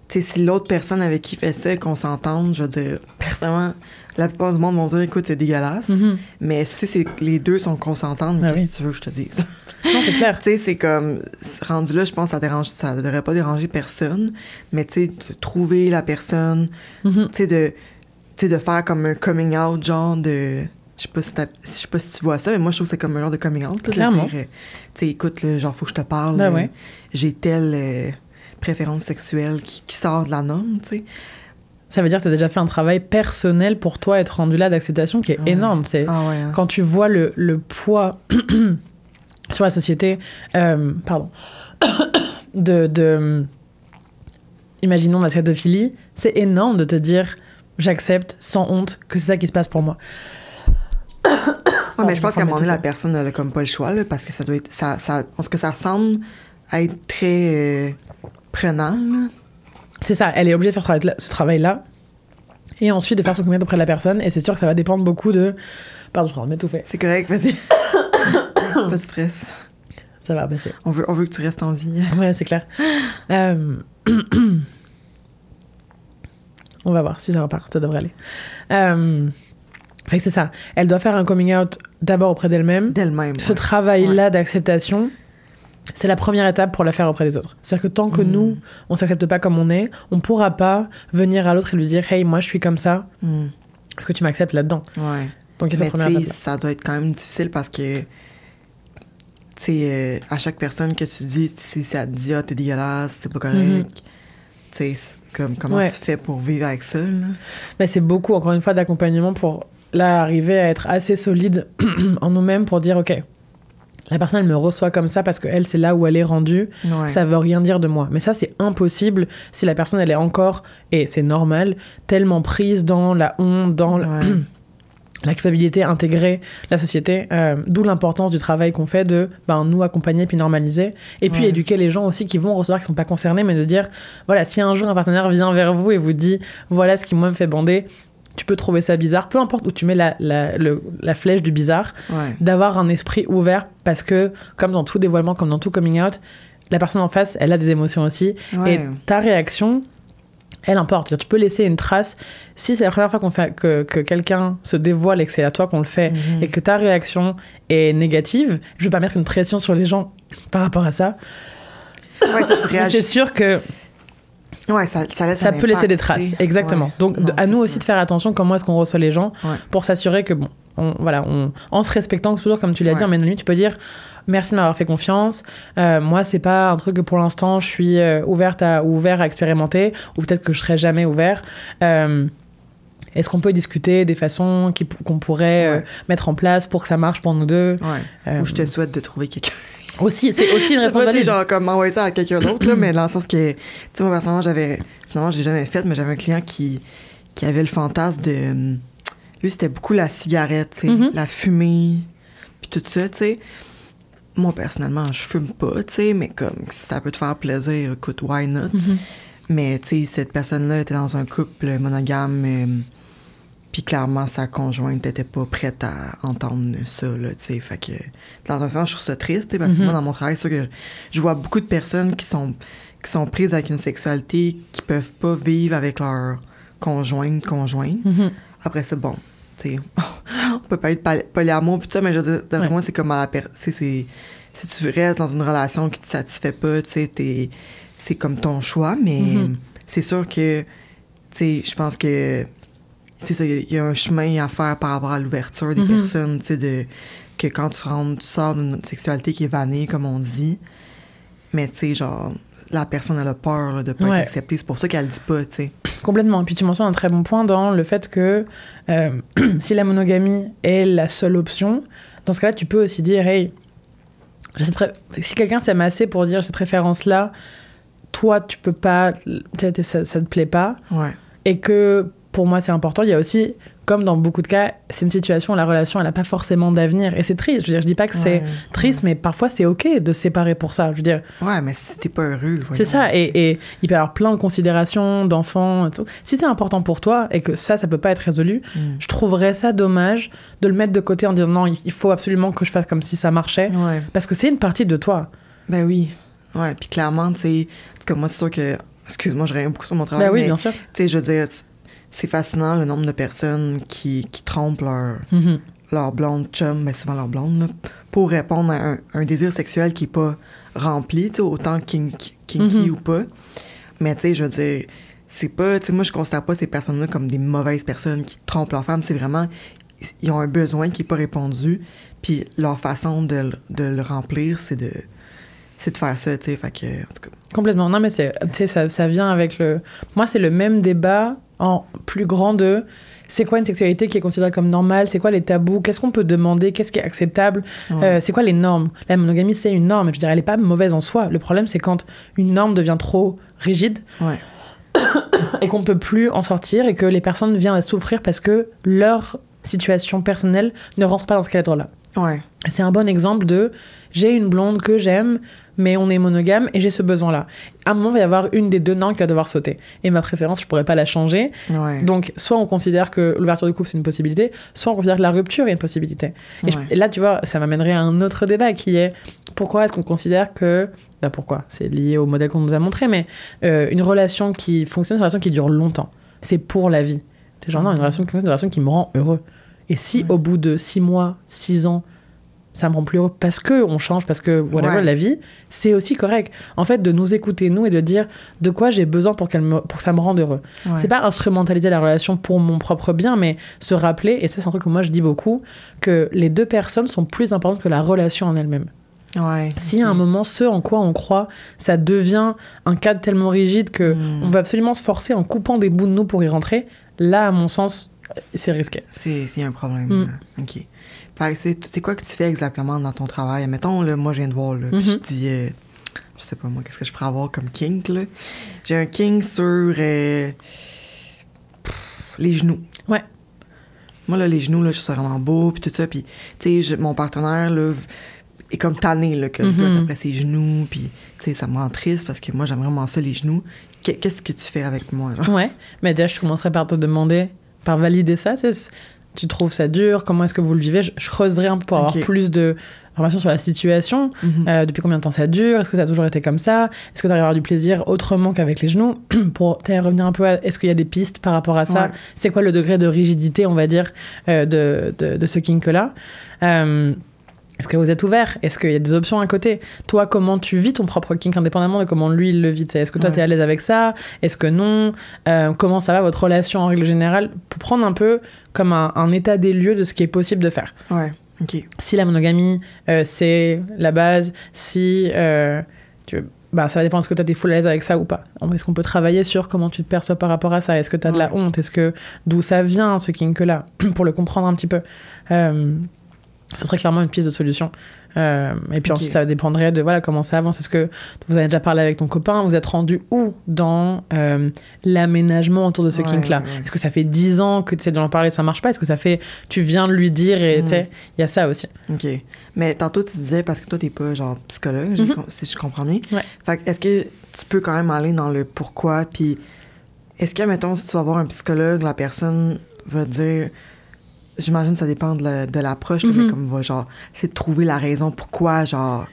tu sais, si l'autre personne avec qui fait ça, qu'on s'entende, je veux dire, personnellement, la plupart du monde vont dire, écoute, c'est dégueulasse. Mhm. Mais si c'est les deux sont consentantes, Ah qu'est-ce oui. que tu veux que je te dise? Non, c'est clair. tu sais, c'est comme, rendu là, je pense que ça dérange, ça devrait pas déranger personne, mais tu sais, de trouver la personne, Mhm. tu sais, de, de faire comme un coming out, genre de. Je sais pas si, je sais pas si tu vois ça, mais moi, je trouve que c'est comme un genre de coming out. là, Clairement. euh, tu sais, écoute, là, genre, faut que je te parle. Ben euh, ouais. J'ai telle euh, préférence sexuelle qui, qui sort de la norme, tu sais. Ça veut dire que tu as déjà fait un travail personnel pour toi être rendu là d'acceptation qui est Ouais. énorme. C'est Ah ouais. hein. quand tu vois le, le poids sur la société, euh, pardon, de, de, imaginons la scatophilie, c'est énorme de te dire j'accepte sans honte que c'est ça qui se passe pour moi. Ouais, mais je pense on qu'à un moment donné, la personne, elle a comme pas le choix, là, parce que ça doit être. Ça, ça, parce que ça semble être très euh, prenant, là. C'est ça, elle est obligée de faire ce travail-là. Et ensuite de faire son commitment auprès de la personne. Et c'est sûr que ça va dépendre beaucoup de. Pardon, je vais tout fait. C'est correct, vas-y. pas de stress. Ça va passer. On veut, on veut que tu restes en vie. Ouais, c'est clair. Euh, On va voir si ça repart, ça devrait aller. Euh, Fait que c'est ça. Elle doit faire un coming out d'abord auprès d'elle-même. D'elle-même. Ce ouais. travail-là d'acceptation, c'est la première étape pour la faire auprès des autres. C'est-à-dire que tant que Mhm. nous, on s'accepte pas comme on est, on pourra pas venir à l'autre et lui dire Hey, moi je suis comme ça, Hmm. Est-ce que tu m'acceptes là-dedans Ouais. Donc, il y a Mais cette première étape. ça doit être quand même difficile parce que, tu sais, euh, à chaque personne que tu dis, si ça te dit, ah, t'es dégueulasse, c'est pas correct, Mhm. tu sais, c'est comme, comment Ouais. tu fais pour vivre avec ça? Mais c'est beaucoup, encore une fois, d'accompagnement pour là arriver à être assez solide en nous-mêmes pour dire ok, la personne elle me reçoit comme ça parce que elle c'est là où elle est rendue. Ouais. Ça veut rien dire de moi. Mais ça c'est impossible si la personne elle est encore et c'est normal tellement prise dans la honte, dans la- culpabilité intégrée la société. euh, D'où l'importance du travail qu'on fait de ben, nous accompagner puis normaliser. Et puis Ouais. éduquer les gens aussi qui vont recevoir, qui sont pas concernés, mais de dire voilà, si un jour un partenaire vient vers vous et vous dit voilà ce qui moi me fait bander, tu peux trouver ça bizarre, peu importe où tu mets la, la, le- la flèche du bizarre, Ouais. d'avoir un esprit ouvert parce que, comme dans tout dévoilement, comme dans tout coming out, la personne en face, elle a des émotions aussi. Ouais. Et ta réaction, elle importe. Tu peux laisser une trace. Si c'est la première fois qu'on fait, que, que quelqu'un se dévoile et que c'est à toi qu'on le fait, Mhm. et que ta réaction est négative, je veux pas mettre une pression sur les gens par rapport à ça. Ouais, c'est sûr que Ouais, ça, ça laisse ça un peut laisser des traces. Exactement. Ouais. Donc, de- à nous aussi de faire attention comment est-ce qu'on reçoit les gens Ouais. pour s'assurer que, bon, on, voilà, on, en se respectant toujours, comme tu l'as dit, en anonyme, tu peux dire merci de m'avoir fait confiance. Euh, moi, c'est pas un truc que pour l'instant je suis euh, ouverte à, ou ouvert à expérimenter, ou peut-être que je serai jamais ouvert. Euh, est-ce qu'on peut discuter des façons qu'on pourrait euh, mettre en place pour que ça marche pour nous deux? Ouais. Euh, Ou je te souhaite de trouver quelqu'un. Aussi, c'est aussi une réponse valide. genre, comme m'envoyer ça à quelqu'un d'autre, là, mais dans le sens que, tu sais, moi, personnellement, j'avais, finalement, j'ai jamais fait, mais j'avais un client qui, qui avait le fantasme de, hum, lui, c'était beaucoup la cigarette, tu sais, Mhm. la fumée, puis tout ça, tu sais. Moi, personnellement, je fume pas, tu sais, mais comme, si ça peut te faire plaisir, écoute, why not? Mhm. Mais, tu sais, cette personne-là était dans un couple monogame, euh, puis clairement, sa conjointe n'était pas prête à entendre ça, là, tu sais. Fait que, dans un sens, je trouve ça triste, tu sais, parce que Mhm. moi, dans mon travail, c'est sûr que je, vois beaucoup de personnes qui sont, qui sont prises avec une sexualité qui peuvent pas vivre avec leur conjointe, conjoint. Mhm. Après ça, bon, tu sais, on peut pas être poly- polyamour, puis tout ça, mais je veux dire, d'après Ouais. moi, c'est comme à la per- c'est- c'est Si tu restes dans une relation qui te satisfait pas, tu sais, t'es- c'est comme ton choix, mais Mhm. c'est sûr que, tu sais, je pense que c'est ça, il y a- il y, a un chemin à faire par rapport à l'ouverture des Mhm. personnes, tu sais, de que quand tu rentres, tu sors d'une sexualité qui est vannée, comme on dit, mais tu sais, genre, la personne, elle a peur là, de pas Ouais. être acceptée. C'est pour ça qu'elle le dit pas, tu sais. Complètement. Puis tu mentionnes un très bon point dans le fait que euh, si la monogamie est la seule option, dans ce cas-là, tu peux aussi dire, hey, si quelqu'un s'aime assez pour dire cette préférence-là, toi, tu peux pas, ça, ça te plaît pas, Ouais. et que pour moi c'est important. Il y a aussi, comme dans beaucoup de cas, c'est une situation où la relation elle n'a pas forcément d'avenir, et c'est triste. Je veux dire, je dis pas que c'est Ouais. triste, mais parfois c'est ok de se séparer pour ça. Je veux dire, Ouais, mais si t'es pas heureux, c'est ça, et, et il peut y avoir plein de considérations d'enfants et tout. Si c'est important pour toi et que ça, ça peut pas être résolu, Mm. je trouverais ça dommage de le mettre de côté en disant non, il faut absolument que je fasse comme si ça marchait, Ouais. parce que c'est une partie de toi. Ben oui. Ouais, puis clairement, tu sais, comme moi, c'est sûr que. Excuse-moi, je reviens beaucoup sur mon travail. Bah oui, mais, bien sûr. Tu sais, je veux dire, c'est- fascinant le nombre de personnes qui, qui trompent leur, Mhm. leur blonde chum, mais souvent leur blonde, là, pour répondre à un, un désir sexuel qui est pas rempli, autant kink, kinky Mhm. ou pas. Mais tu sais, je veux dire, c'est pas, moi je considère pas ces personnes-là comme des mauvaises personnes qui trompent leur femme, c'est vraiment, ils ont un besoin qui est pas répondu, puis leur façon de, le- de le remplir, c'est de, c'est de faire ça, tu sais, fait que, en tout cas. Complètement. Non, mais ça, ça vient avec le. Moi, c'est le même débat en plus grand de. C'est quoi une sexualité qui est considérée comme normale? C'est quoi les tabous? Qu'est-ce qu'on peut demander? Qu'est-ce qui est acceptable? Ouais. Euh, C'est quoi les normes? La monogamie, c'est une norme. Je veux dire, elle n'est pas mauvaise en soi. Le problème, c'est quand une norme devient trop rigide Ouais. et qu'on ne peut plus en sortir et que les personnes viennent à souffrir parce que leur situation personnelle ne rentre pas dans ce cadre-là. Ouais. C'est un bon exemple de j'ai une blonde que j'aime, mais on est monogame et j'ai ce besoin-là. À un moment, il va y avoir une des deux normes qui va devoir sauter. Et ma préférence, je pourrais pas la changer. Ouais. Donc, soit on considère que l'ouverture du couple, c'est une possibilité, soit on considère que la rupture est une possibilité. Et, je- Ouais. et là, tu vois, ça m'amènerait à un autre débat qui est pourquoi est-ce qu'on considère que. Bah pourquoi? C'est lié au modèle qu'on nous a montré, mais euh, une relation qui fonctionne, c'est une relation qui dure longtemps. C'est pour la vie. C'est genre, non, une relation qui fonctionne, c'est une relation qui me rend heureux. Et si Ouais. au bout de six mois, six ans, ça me rend plus heureux parce que on change, parce que Ouais. la vie, c'est aussi correct. En fait, de nous écouter, nous, et de dire de quoi j'ai besoin pour, qu'elle me, pour que ça me rende heureux. Ouais. C'est pas instrumentaliser la relation pour mon propre bien, mais se rappeler, et ça, c'est un truc que moi je dis beaucoup, que les deux personnes sont plus importantes que la relation en elle-même. Ouais. Si à un moment, ce en quoi on croit, ça devient un cadre tellement rigide que Hmm. on va absolument se forcer en coupant des bouts de nous pour y rentrer, là, à mon sens, c'est risqué. C'est un problème. Mm. OK. C'est quoi que tu fais exactement dans ton travail? Mettons, là, moi, je viens de voir, là, puis Mhm. je dis, euh, je sais pas moi, qu'est-ce que je pourrais avoir comme kink, là? J'ai un kink sur euh, pff, les genoux. Ouais. Moi, là, les genoux, là, je suis vraiment beau, puis tout ça, puis, tu sais, mon partenaire, là, est comme tanné, là, que Mhm. gars, après ses genoux, puis, tu sais, ça me rend triste parce que moi, j'aime vraiment ça, les genoux. Qu'est- Qu'est-ce que tu fais avec moi, genre? Ouais, mais déjà, je commencerai par te demander, par valider ça. tu trouves ça dur Comment est-ce que vous le vivez? Je, je creuserai un peu pour avoir plus de informations sur la situation. Mhm. Euh, depuis combien de temps ça dure? Est-ce que ça a toujours été comme ça? Est-ce que tu arrives à avoir du plaisir autrement qu'avec les genoux? Pour revenir un peu à est-ce qu'il y a des pistes par rapport à ça? Ouais. C'est quoi le degré de rigidité, on va dire, euh, de, de, de ce kink-là? Euh, Est-ce que vous êtes ouvert? Est-ce qu'il y a des options à côté? Toi, comment tu vis ton propre kink indépendamment de comment lui il le vit? Est-ce que toi Ouais. tu es à l'aise avec ça? Est-ce que non? Euh, Comment ça va votre relation en règle générale? Pour prendre un peu comme un, un état des lieux de ce qui est possible de faire. Ouais, OK. si la monogamie euh, c'est la base, si euh, tu, bah, ça va dépendre est-ce que tu as des full à l'aise avec ça ou pas? Est-ce qu'on peut travailler sur comment tu te perçois par rapport à ça? Est-ce que tu as de la Ouais. honte? Est-ce que d'où ça vient ce kink là pour le comprendre un petit peu. Euh, ce serait clairement une piste de solution. Euh, et puis ensuite, ça dépendrait de voilà comment ça avance. Est-ce que vous avez déjà parlé avec ton copain? Vous êtes rendu où dans euh, l'aménagement autour de ce Ouais, kink-là? ouais. Est-ce que ça fait 10 ans que tu sais d'en parler, ça marche pas? Est-ce que ça fait tu viens de lui dire et Mm. tu sais, il y a ça aussi. OK. Mais tantôt, tu disais, parce que toi, t'es pas genre psychologue, Mhm. com- si je comprends bien. Ouais. Fait est-ce que tu peux quand même aller dans le pourquoi, puis est-ce que, mettons, si tu vas voir un psychologue, la personne va dire. J'imagine que ça dépend de la- de l'approche, mais Mhm. comme va genre, c'est de trouver la raison pourquoi, genre.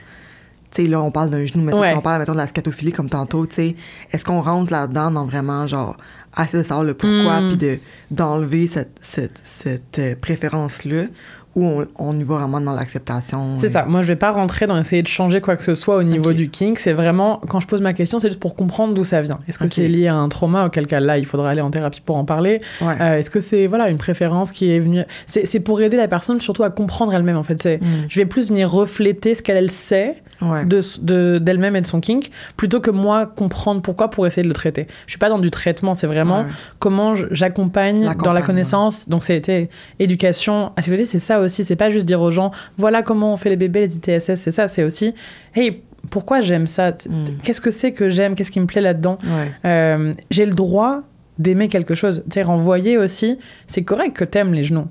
Tu sais, là, on parle d'un genou, mais Ouais. si on parle, mettons, de la scatophilie comme tantôt, tu sais, est-ce qu'on rentre là-dedans dans vraiment, genre, assez de savoir le pourquoi, Mm. puis de, d'enlever cette, cette, cette euh, préférence-là, ou on, on y va vraiment dans l'acceptation? C'est et- ça. Moi, je vais pas rentrer dans essayer de changer quoi que ce soit au niveau du kink. C'est vraiment, quand je pose ma question, c'est juste pour comprendre d'où ça vient. Est-ce que c'est lié à un trauma, auquel cas là, il faudra aller en thérapie pour en parler Ouais. Euh, Est-ce que c'est voilà une préférence qui est venue? C'est pour aider la personne surtout à comprendre elle-même. En fait, c'est Mm. je vais plus venir refléter ce qu'elle elle sait Ouais. de de- d'elle-même et de son kink, plutôt que moi comprendre pourquoi pour essayer de le traiter. Je suis pas dans du traitement. C'est vraiment Ouais. comment j'accompagne dans la connaissance. Donc c'était éducation sexualité, c'est ça aussi. C'est pas juste dire aux gens, voilà comment on fait les bébés, les ITSS, c'est ça. C'est aussi, hey, pourquoi j'aime ça? Mm. Qu'est-ce que c'est que j'aime? Qu'est-ce qui me plaît là-dedans? Ouais. Euh, J'ai le droit d'aimer quelque chose. Tu renvoyer aussi, c'est correct que t'aimes les genoux.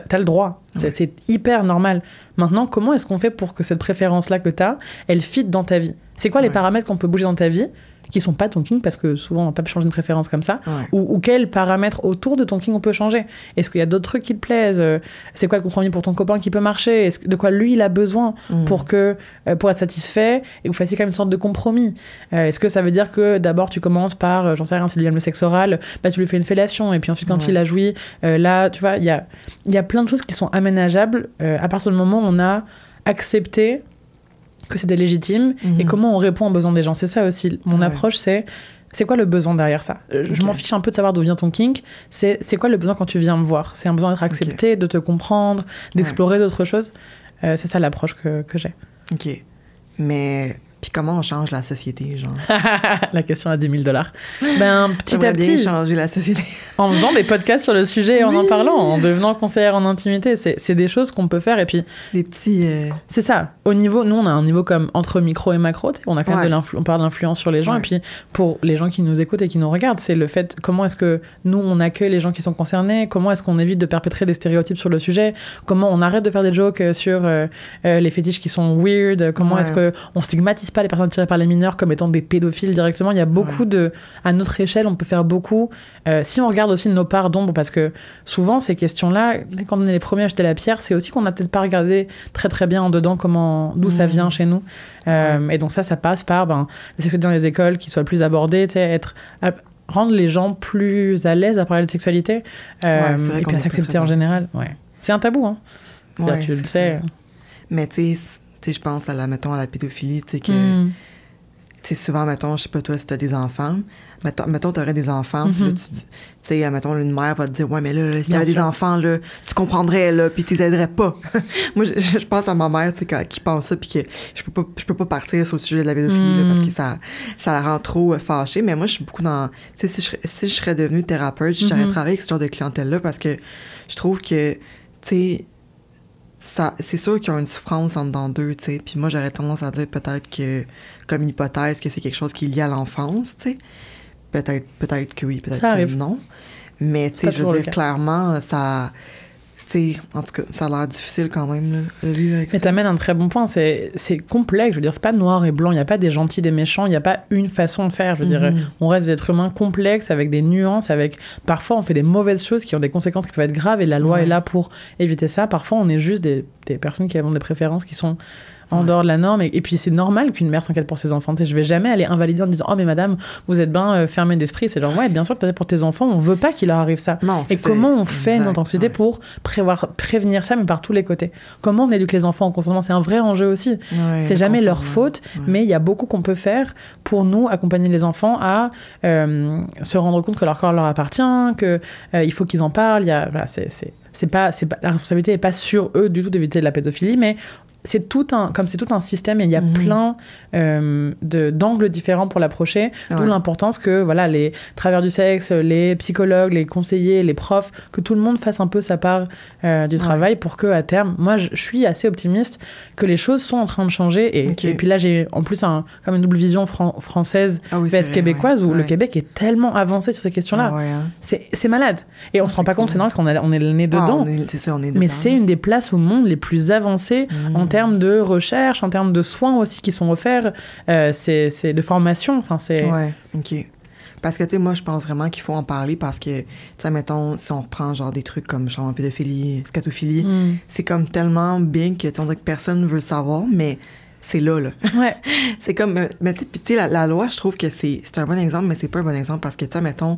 T'as le droit. C'est- Ouais. C'est hyper normal. Maintenant, comment est-ce qu'on fait pour que cette préférence-là que t'as, elle fit dans ta vie? C'est quoi les paramètres qu'on peut bouger dans ta vie qui sont pas ton king parce que souvent on peut pas changer une préférence comme ça Ouais. ou, ou quels paramètres autour de ton king on peut changer? Est-ce qu'il y a d'autres trucs qui te plaisent? Euh, C'est quoi le compromis pour ton copain qui peut marcher? Est-ce De quoi lui il a besoin Mm. pour que euh, pour être satisfait? Et vous fassiez quand même une sorte de compromis Euh, Est-ce que ça veut dire que d'abord tu commences par j'en sais rien si lui aime le sexe oral bah tu lui fais une fellation et puis ensuite quand Ouais. il a joui euh, là tu vois il y a il y a plein de choses qui sont aménageables euh, à partir du moment où on a accepté que c'était légitime Mhm. et comment on répond aux besoins des gens c'est ça aussi mon Ouais. approche c'est c'est quoi le besoin derrière ça? Euh, Je m'en fiche un peu de savoir d'où vient ton kink. C'est c'est quoi le besoin quand tu viens me voir? C'est un besoin d'être accepté, de te comprendre, d'explorer d'autres choses. Euh, c'est ça l'approche que, que j'ai. OK. Mais, puis comment on change la société, genre? La question à 10 000 dollars. Ben, petit à bien petit, changer la société. en faisant des podcasts sur le sujet et en en parlant, en devenant conseillère en intimité, c'est c'est des choses qu'on peut faire. Et puis, Des petits... euh, c'est ça. Au niveau, nous, on a un niveau comme entre micro et macro. On a quand même de on parle d'influence sur les gens. Ouais. Et puis, pour les gens qui nous écoutent et qui nous regardent, c'est le fait comment est-ce que nous, on accueille les gens qui sont concernés, comment est-ce qu'on évite de perpétrer des stéréotypes sur le sujet, comment on arrête de faire des jokes euh, sur euh, euh, les fétiches qui sont weird, comment Ouais. est-ce que on stigmatise pas les personnes tirées par les mineurs comme étant des pédophiles directement. Il y a beaucoup Ouais. de, à notre échelle, on peut faire beaucoup. Euh, si on regarde aussi nos parts d'ombre, parce que souvent ces questions-là, quand on est les premiers à jeter la pierre, c'est aussi qu'on n'a peut-être pas regardé très très bien en dedans comment, d'où ça Mhm. vient chez nous. Euh, Et donc ça, ça passe par ben, la sexualité dans les écoles qui soit plus abordée, être rendre les gens plus à l'aise à parler de sexualité euh, Ouais, et qu'on puis à s'accepter en général. Ouais. C'est un tabou, hein. ouais, tu le sais. Mais tu sais, je pense à la, mettons, à la pédophilie, tu sais, que. Mm. Tu sais, souvent, mettons, je sais pas toi si t'as des enfants. Mettons, mettons t'aurais des enfants, là, Mhm. tu tu sais, mettons, une mère va te dire, ouais, mais là, si t'avais des enfants, là, tu comprendrais, là, puis t'les aiderais pas. Moi, je, je pense à ma mère, tu sais, qui pense ça, puis que je peux pas, je peux pas partir sur le sujet de la pédophilie, là, parce que ça, ça la rend trop euh, fâchée. Mais moi, je suis beaucoup dans, tu sais, si je, serais- si je serais devenue thérapeute, j'aurais Mhm. travaillé avec ce genre de clientèle-là, parce que je trouve que, tu sais, ça, c'est sûr qu'ils ont une souffrance en dedans d'eux, tu sais. Puis moi, j'aurais tendance à dire peut-être que, comme hypothèse, que c'est quelque chose qui est lié à l'enfance, tu sais. Peut-être, peut-être que oui, peut-être que non. Mais, tu sais, je veux dire, clairement, ça. En tout cas, ça a l'air difficile quand même, là, de vivre avec Mais ça. t'amènes un très bon point, c'est c'est complexe, je veux dire, c'est pas noir et blanc, il n'y a pas des gentils, des méchants, il n'y a pas une façon de faire, je veux dire, Mhm. on reste des êtres humains complexes, avec des nuances, avec... Parfois on fait des mauvaises choses qui ont des conséquences qui peuvent être graves, et la loi Ouais. est là pour éviter ça, parfois on est juste des, des personnes qui ont des préférences qui sont en dehors de la norme, et, et puis c'est normal qu'une mère s'inquiète pour ses enfants, sais, je vais jamais aller invalider en disant « Oh mais madame, vous êtes bien euh, fermée d'esprit », c'est genre « Ouais, bien sûr que t'as pour tes enfants, on veut pas qu'il leur arrive ça ». Non, Et comment on fait Exact, notre anxiété ouais. pour prévoir, prévenir ça, mais par tous les côtés? Comment on éduque les enfants en consentement C'est un vrai enjeu aussi. Ouais, c'est jamais leur faute, Ouais. mais il y a beaucoup qu'on peut faire pour nous accompagner les enfants à euh, se rendre compte que leur corps leur appartient, que euh, faut qu'ils en parlent. Il y a, voilà, c'est, c'est, c'est pas, c'est pas, la responsabilité n'est pas sur eux du tout d'éviter de la pédophilie, mais c'est tout un, comme c'est tout un système et il y a Mhm. plein euh, d'angles différents pour l'approcher. D'où l'importance que voilà les travailleurs du sexe, les psychologues, les conseillers, les profs, que tout le monde fasse un peu sa part euh, du Ouais. travail pour que à terme, moi je, suis assez optimiste que les choses sont en train de changer et, puis là j'ai en plus un, comme une double vision fran- française Ah oui, québécoise ouais. où le. Québec est tellement avancé sur ces questions-là. Ah ouais, hein. C'est, malade et on Ah, se rend pas compte, c'est normal qu'on on est le nez Ah, dedans. on est- c'est ça, on est mais c'est une des places au monde les plus avancées Mhm. en termes de recherche, en termes de soins aussi qui sont offerts, euh, c'est, de formation. Enfin, c'est Ouais, ok. Parce que, tu sais, moi, je pense vraiment qu'il faut en parler parce que, tu sais, mettons, si on reprend genre des trucs comme genre pédophilie, scatophilie, Mm. c'est comme tellement big que, tu sais, on dirait que personne veut le savoir, mais c'est là, là. Ouais. c'est comme, mais- tu sais, la, la loi, je trouve que c'est un bon exemple, mais c'est pas un bon exemple parce que, tu sais, mettons,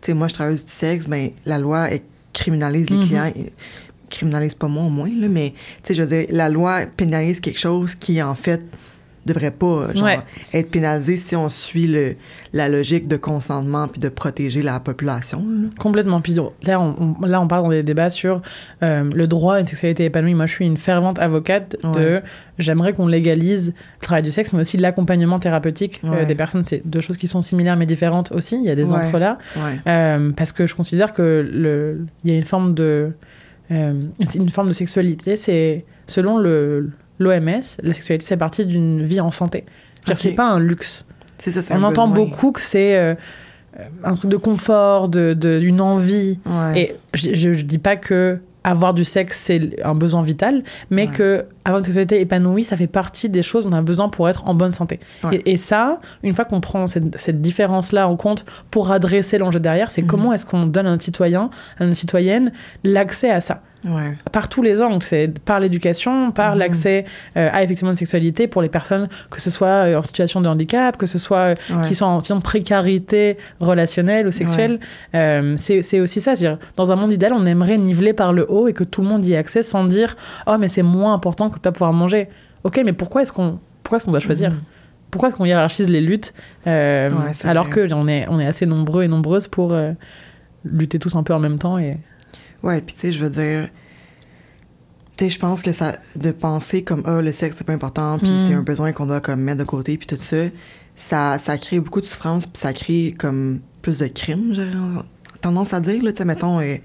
tu sais, moi, je travaille du sexe, ben, la loi, elle criminalise les Mhm. clients. Criminalise pas moi au moins, là, mais, tu sais, je veux dire, la loi pénalise quelque chose qui, en fait, devrait pas genre, Ouais. être pénalisé si on suit le, la logique de consentement puis de protéger la population. là. Complètement. Puis là, on, on- là, on parle dans des débats sur euh, le droit à une sexualité épanouie. Moi, je suis une fervente avocate de. J'aimerais qu'on légalise le travail du sexe, mais aussi l'accompagnement thérapeutique euh, des personnes. C'est deux choses qui sont similaires mais différentes aussi. Il y a des entre-là. Euh, parce que je considère que il y a une forme de, euh, une forme de sexualité. C'est selon l'OMS, la sexualité c'est partie d'une vie en santé. C'est pas un luxe. Ça, On entend besoin. beaucoup que c'est euh, un truc de confort, de, de- une envie. Ouais. Et je, je, je dis pas que avoir du sexe c'est un besoin vital, mais Ouais. que avoir une sexualité épanouie, ça fait partie des choses dont on a besoin pour être en bonne santé. Ouais. Et, et ça, une fois qu'on prend cette, cette différence-là en compte pour adresser l'enjeu derrière, c'est Mhm. comment est-ce qu'on donne à un citoyen, à une citoyenne, l'accès à ça Ouais. par tous les angles, c'est par l'éducation, par Mhm. l'accès euh, à effectivement une sexualité pour les personnes, que ce soit euh, en situation de handicap, que ce soit euh, Ouais. qui sont en situation de précarité relationnelle ou sexuelle. Euh, c'est aussi ça, c'est-à-dire, dans un monde idéal, on aimerait niveler par le haut et que tout le monde y ait accès sans dire « Oh, mais c'est moins important que de pas pouvoir manger ». Ok, mais pourquoi est-ce qu'on pourquoi est-ce qu'on doit choisir? Mhm. Pourquoi est-ce qu'on hiérarchise les luttes euh, Ouais, alors qu'on est, on est assez nombreux et nombreuses pour euh, lutter tous un peu en même temps et... Ouais, puis tu sais, je veux dire, tu sais, je pense que ça, de penser comme, ah, le sexe, c'est pas important, puis Mm. c'est un besoin qu'on doit comme mettre de côté, puis tout ça, ça, ça crée beaucoup de souffrance, puis ça crée comme plus de crimes, j'aurais tendance à dire, là, tu sais, mettons, euh, tu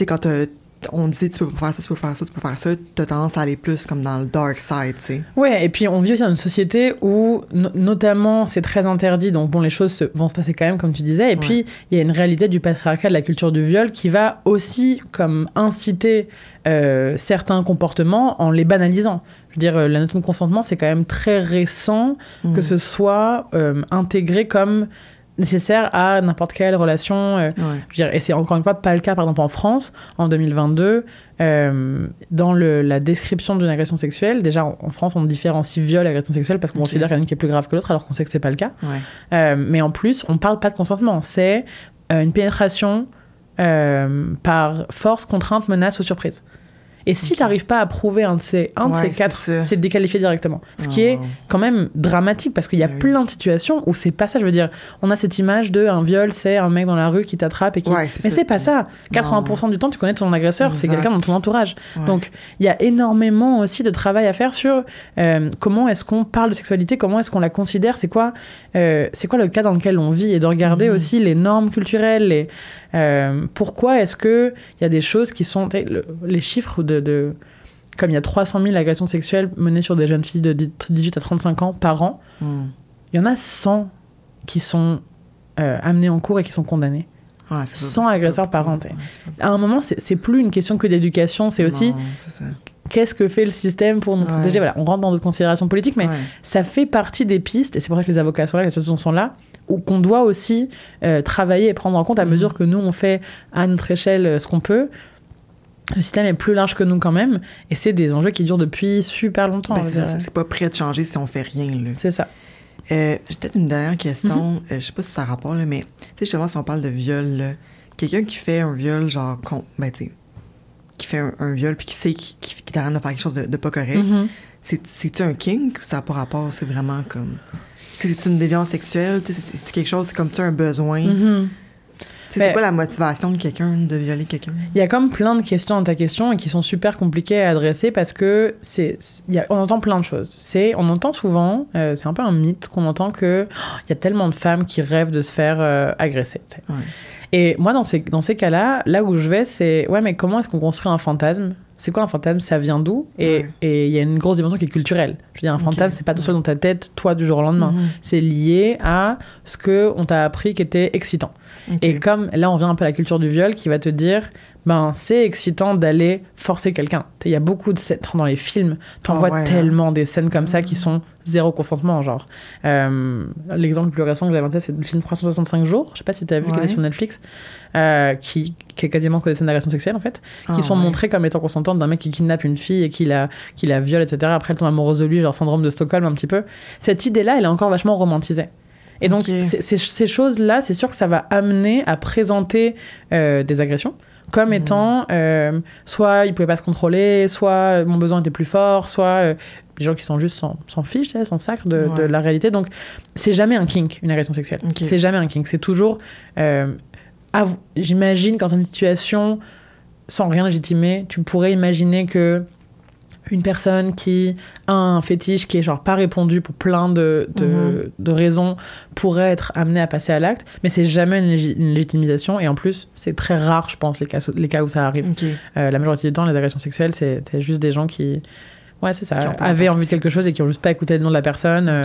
sais, quand t'as- on dit tu peux pas faire ça, tu peux faire ça, tu peux faire ça, t'as tendance à aller plus comme dans le dark side, tu sais. Ouais, et puis on vit aussi dans une société où, no- notamment, c'est très interdit, donc bon, les choses se- vont se passer quand même, comme tu disais. Et Ouais. puis, il y a une réalité du patriarcat, de la culture du viol, qui va aussi comme inciter euh, certains comportements en les banalisant. Je veux dire, euh, la notion de consentement, c'est quand même très récent que Mm. ce soit euh, intégré comme nécessaire à n'importe quelle relation. euh, Ouais. je veux dire, et c'est encore une fois pas le cas, par exemple, en France, en 2022. euh, dans le- la description d'une agression sexuelle, déjà en, en France, on différencie viol et agression sexuelle parce qu'on considère qu'il y en a une qui est plus grave que l'autre, alors qu'on sait que c'est pas le cas. Ouais. Euh, mais en plus, on parle pas de consentement. C'est une pénétration par force, contrainte, menace ou surprise. Et si tu n'arrives pas à prouver un de ces, un de Ouais, ces c'est quatre, c'est déqualifié directement. Ce qui est Oh. quand même dramatique parce qu'il y a oui. plein de situations où c'est pas ça. Je veux dire, on a cette image de un viol, c'est un mec dans la rue qui t'attrape et qui. Ouais, Mais c'est pas ça. 80% du temps, tu connais ton agresseur, c'est quelqu'un dans ton entourage. Ouais. Donc, il y a énormément aussi de travail à faire sur euh, comment est-ce qu'on parle de sexualité, comment est-ce qu'on la considère, c'est quoi, euh, c'est quoi le cas dans lequel on vit et de regarder Mhm. aussi les normes culturelles, les, euh, pourquoi est-ce que il y a des choses qui sont le- les chiffres de, de- comme il y a 300 000 agressions sexuelles menées sur des jeunes filles de 18 à 35 ans par an, Hmm. il y en a 100 qui sont euh, amenés en cours et qui sont condamnés. Ouais, c'est pas- 100 c'est pas agresseurs par an. Ouais, À un moment, c'est plus une question que d'éducation, c'est aussi qu'est-ce que fait le système pour nous Ouais. protéger? Voilà, on rentre dans d'autres considérations politiques, mais ça fait partie des pistes, et c'est pour ça que les avocats sont là, les associations sont là, qu'on doit aussi euh, travailler et prendre en compte à Mhm. mesure que nous, on fait à notre échelle euh, ce qu'on peut. Le système est plus large que nous quand même, et c'est des enjeux qui durent depuis super longtemps. Ben, c'est pas prêt de changer si on fait rien. Là. c'est ça. Euh, J'ai peut-être une dernière question. Mhm. Euh, je sais pas si ça a rapport, là, mais tu sais, justement, si on parle de viol, là, quelqu'un qui fait un viol, genre, con- ben, tu sais, qui fait un, un viol puis qui sait qu'il qu'il qu'il est en train de faire quelque chose de, de pas correct, Mhm. c'est- c'est-tu un kink ou ça n'a pas rapport? C'est vraiment comme. C'est une déviance sexuelle? C'est quelque chose, c'est comme tu un besoin? Mhm. Mais- C'est quoi la motivation de quelqu'un de violer quelqu'un? Il y a comme plein de questions dans ta question et qui sont super compliquées à adresser parce que c'est, on entend plein de choses. C'est, on entend souvent, euh, c'est un peu un mythe qu'on entend que oh, il y a tellement de femmes qui rêvent de se faire euh, agresser. Ouais. Et moi, dans ces, dans ces cas-là, là où je vais, c'est ouais, mais comment est-ce qu'on construit un fantasme? C'est quoi un fantasme? Ça vient d'où? Et Ouais. il y a une grosse dimension qui est culturelle. Je veux dire, un Ok. fantasme, c'est pas tout seul dans ta tête, toi, du jour au lendemain. Mhm. C'est lié à ce que on t'a appris qui était excitant. Et comme là, on vient un peu à la culture du viol qui va te dire, ben c'est excitant d'aller forcer quelqu'un. Il y a beaucoup de scènes dans les films, t'en Ah vois ouais, tellement des scènes comme ça qui sont zéro consentement, genre. Euh, L'exemple le plus récent que j'avais en tête, c'est le film 365 jours. Je sais pas si tu as vu, qui est sur Netflix, euh, qui, qui est quasiment que des scènes d'agression sexuelle en fait, qui Ah, sont ouais. montrées comme étant consentantes d'un mec qui kidnappe une fille et qui la, qui la viole, etc. Après, elle tombe amoureuse de lui, genre syndrome de Stockholm un petit peu. Cette idée-là, elle est encore vachement romantisée. Et donc, ces choses-là, c'est sûr que ça va amener à présenter euh, des agressions comme Mhm. étant euh, soit il pouvait pas se contrôler, soit euh, mon besoin était plus fort, soit euh, des gens qui sont juste sans, sans fiche, sans sacre de, la réalité. Donc, c'est jamais un kink, une agression sexuelle. C'est jamais un kink. C'est toujours. euh, J'imagine quand dans une situation sans rien légitimer, tu pourrais imaginer que une personne qui a un fétiche qui est genre pas répondu pour plein de, de, Mhm. de raisons pourrait être amené à passer à l'acte, mais c'est jamais une, légi- une légitimisation et en plus c'est très rare je pense les cas, les cas où ça arrive. Euh, la majorité du temps les agressions sexuelles c'est juste des gens qui ouais c'est ça avaient envie de quelque chose et qui ont juste pas écouté le nom de la personne. euh,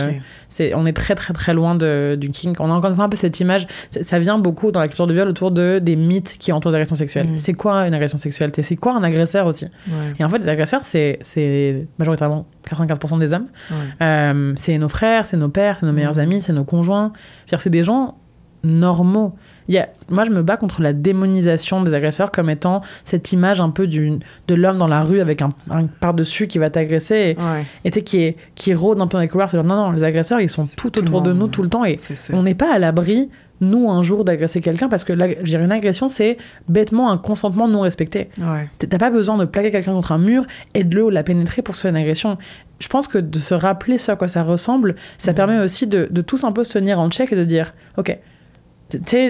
c'est, on est très très très loin de, du kink. On a encore une fois un peu cette image. Ça, vient beaucoup dans la culture du viol autour de des mythes qui entourent les agressions sexuelles. Mhm. C'est quoi une agression sexuelle? C'est quoi un agresseur aussi? Ouais. Et en fait, les agresseurs, c'est, c'est majoritairement 95% des hommes. Ouais. Euh, c'est nos frères, c'est nos pères, c'est nos meilleurs Mhm. amis, c'est nos conjoints. C'est des gens normaux. Il y a, moi, je me bats contre la démonisation des agresseurs comme étant cette image un peu du, de l'homme dans la rue avec un, un par-dessus qui va t'agresser et, Ouais. et tu sais, qui, est, qui rôde un peu dans les couloirs. C'est genre, non, non, les agresseurs, ils sont tout autour de nous tout le temps et on n'est pas à l'abri, nous, un jour, d'agresser quelqu'un parce que la- une agression, c'est bêtement un consentement non respecté. Ouais. T'as pas besoin de plaquer quelqu'un contre un mur et de le la pénétrer pour se faire une agression. Je pense que de se rappeler ce à quoi ça ressemble, ça Mhm. permet aussi de, de tous un peu se tenir en check et de dire, ok,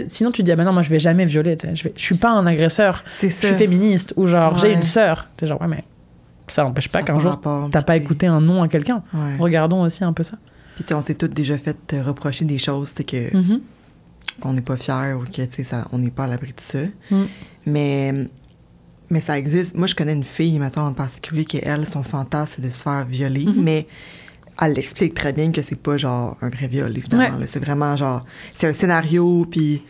sinon tu dis, ah ben non, moi je vais jamais violer, je, vais, je suis pas un agresseur, C'est je suis féministe, ou genre j'ai une sœur. T'es genre, ouais, mais ça n'empêche pas qu'un jour t'as pas écouté un nom à quelqu'un. Ouais. Regardons aussi un peu ça. Puis tu sais, on s'est tous déjà fait euh, reprocher des choses, sais, que Mhm. qu'on n'est pas fier ou que tu sais, on n'est pas à l'abri de ça. Mm. Mais mais ça existe. Moi, je connais une fille, mettons en particulier, qui elle, son fantasme, c'est de se faire violer, Mhm. mais elle explique très bien que c'est pas genre un vrai viol, évidemment. Ouais. C'est vraiment genre, c'est un scénario, puis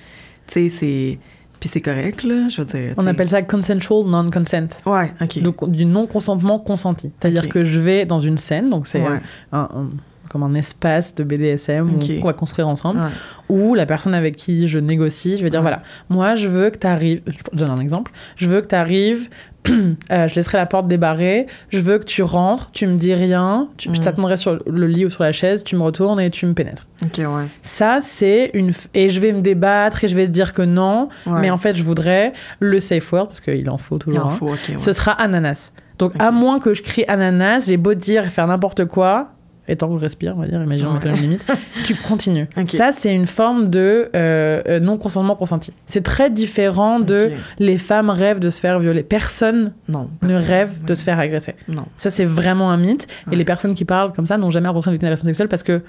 tu sais, c'est puis c'est correct là, je veux dire. On appelle ça consensual non-consent. Ouais, ok. Donc, du non-consentement consenti. C'est-à-dire que je vais dans une scène, donc c'est ouais. un, un- comme un espace de BDSM où Ok. on va construire ensemble, ouais. où la personne avec qui je négocie, je vais dire Ouais. voilà, moi je veux que tu arrives, je donne un exemple, je veux que tu arrives, je laisserai la porte débarrée, je veux que tu rentres, tu me dis rien, tu- je Mm. t'attendrai sur le lit ou sur la chaise, tu me retournes et tu me pénètres. Ouais. Ça, c'est une. f- Et je vais me débattre et je vais te dire que non, mais en fait, je voudrais le safe word, parce qu'il en faut Il toujours en faut, ouais. Ce sera ananas. Donc, à moins que je crie ananas, j'ai beau dire et faire n'importe quoi, et tant que je respire, on va dire, imaginons Ouais. mettre une limite, tu continues. Ok. Ça, c'est une forme de euh, euh, non-consentement consenti. C'est très différent de les femmes rêvent de se faire violer. Personne Non. ne rêve de se faire agresser. Non. Ça, c'est vraiment un mythe. Ouais. Et les personnes qui parlent comme ça n'ont jamais rencontré une victime d'agression sexuelle parce que,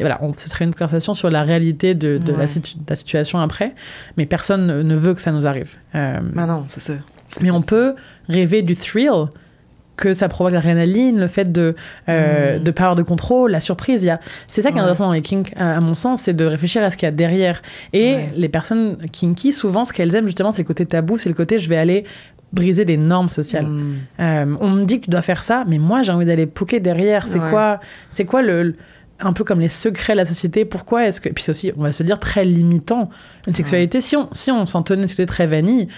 et voilà, on, ce serait une conversation sur la réalité de, de la, Ouais. situ- de la situation après, mais personne ne, veut que ça nous arrive. Euh, Mais non, c'est. C'est mais on peut rêver du thrill que ça provoque l'adrénaline, le fait de euh, Mm. de pas avoir de contrôle, la surprise. Il y a... C'est ça qui est Ouais. intéressant dans les kinks, à, à mon sens, c'est de réfléchir à ce qu'il y a derrière. Et Ouais. les personnes kinky, souvent, ce qu'elles aiment justement, c'est le côté tabou, c'est le côté je vais aller briser des normes sociales. Mm. Euh, on me dit que tu dois faire ça, mais moi j'ai envie d'aller poker derrière. C'est Ouais. quoi, c'est quoi le, le- un peu comme les secrets de la société? Pourquoi est-ce que puis c'est aussi, on va se dire très limitant une sexualité. Si on si on s'en tenait une sexualité très vanille,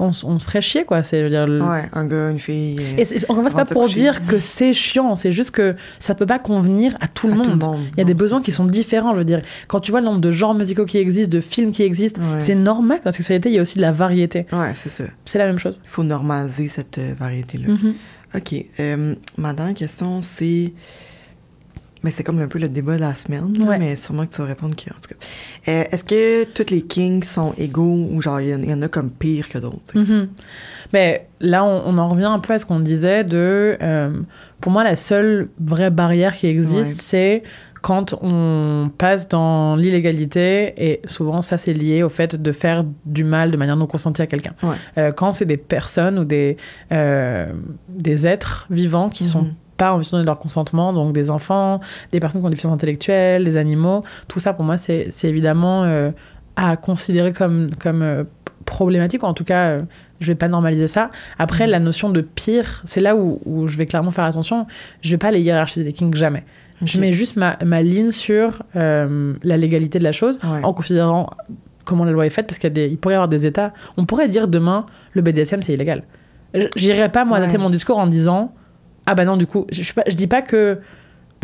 on, se ferait chier quoi. C'est je veux dire. le- Ouais, un gars, une fille. euh, Et c'est- encore une fois, c'est Avant pas pour coucher. dire que c'est chiant, c'est juste que ça peut pas convenir à tout le à monde. tout le monde. Il y a des besoins qui sont différents, je veux dire. Quand tu vois le nombre de genres musicaux qui existent, de films qui existent, Ouais. c'est normal dans la sexualité, il y a aussi de la variété. Ouais, c'est ça. C'est la même chose. Il faut normaliser cette euh, variété-là. Mhm. OK. euh, ma dernière question, c'est. Mais c'est comme un peu le débat de la semaine, là, Ouais. mais sûrement que tu vas répondre que. En tout cas. Euh, Est-ce que toutes les kings sont égaux ou genre il y, en- il y en a comme pire que d'autres? Mais là, on, on en revient un peu à ce qu'on disait de. euh, pour moi, la seule vraie barrière qui existe, Ouais. c'est quand on passe dans l'illégalité, et souvent ça c'est lié au fait de faire du mal de manière non consentie à quelqu'un. Ouais. Euh, quand c'est des personnes ou des, euh, des êtres vivants qui sont Mhm. Pas en mission de leur consentement, donc des enfants, des personnes qui ont des déficience intellectuelle, des animaux, tout ça pour moi c'est c'est évidemment euh, à considérer comme, comme euh, problématique, ou en tout cas euh, je vais pas normaliser ça. Après Mhm. la notion de pire, c'est là où, où je vais clairement faire attention, je vais pas les hiérarchiser les kings jamais. Je mets juste ma, ma ligne sur euh, la légalité de la chose Ouais. en considérant comment la loi est faite, parce qu'il y a des- il pourrait y avoir des États. On pourrait dire demain, le BDSM, c'est illégal. J- J'irais pas, moi, Ouais. adapter mon discours en disant, ah bah non, du coup, je, dis pas que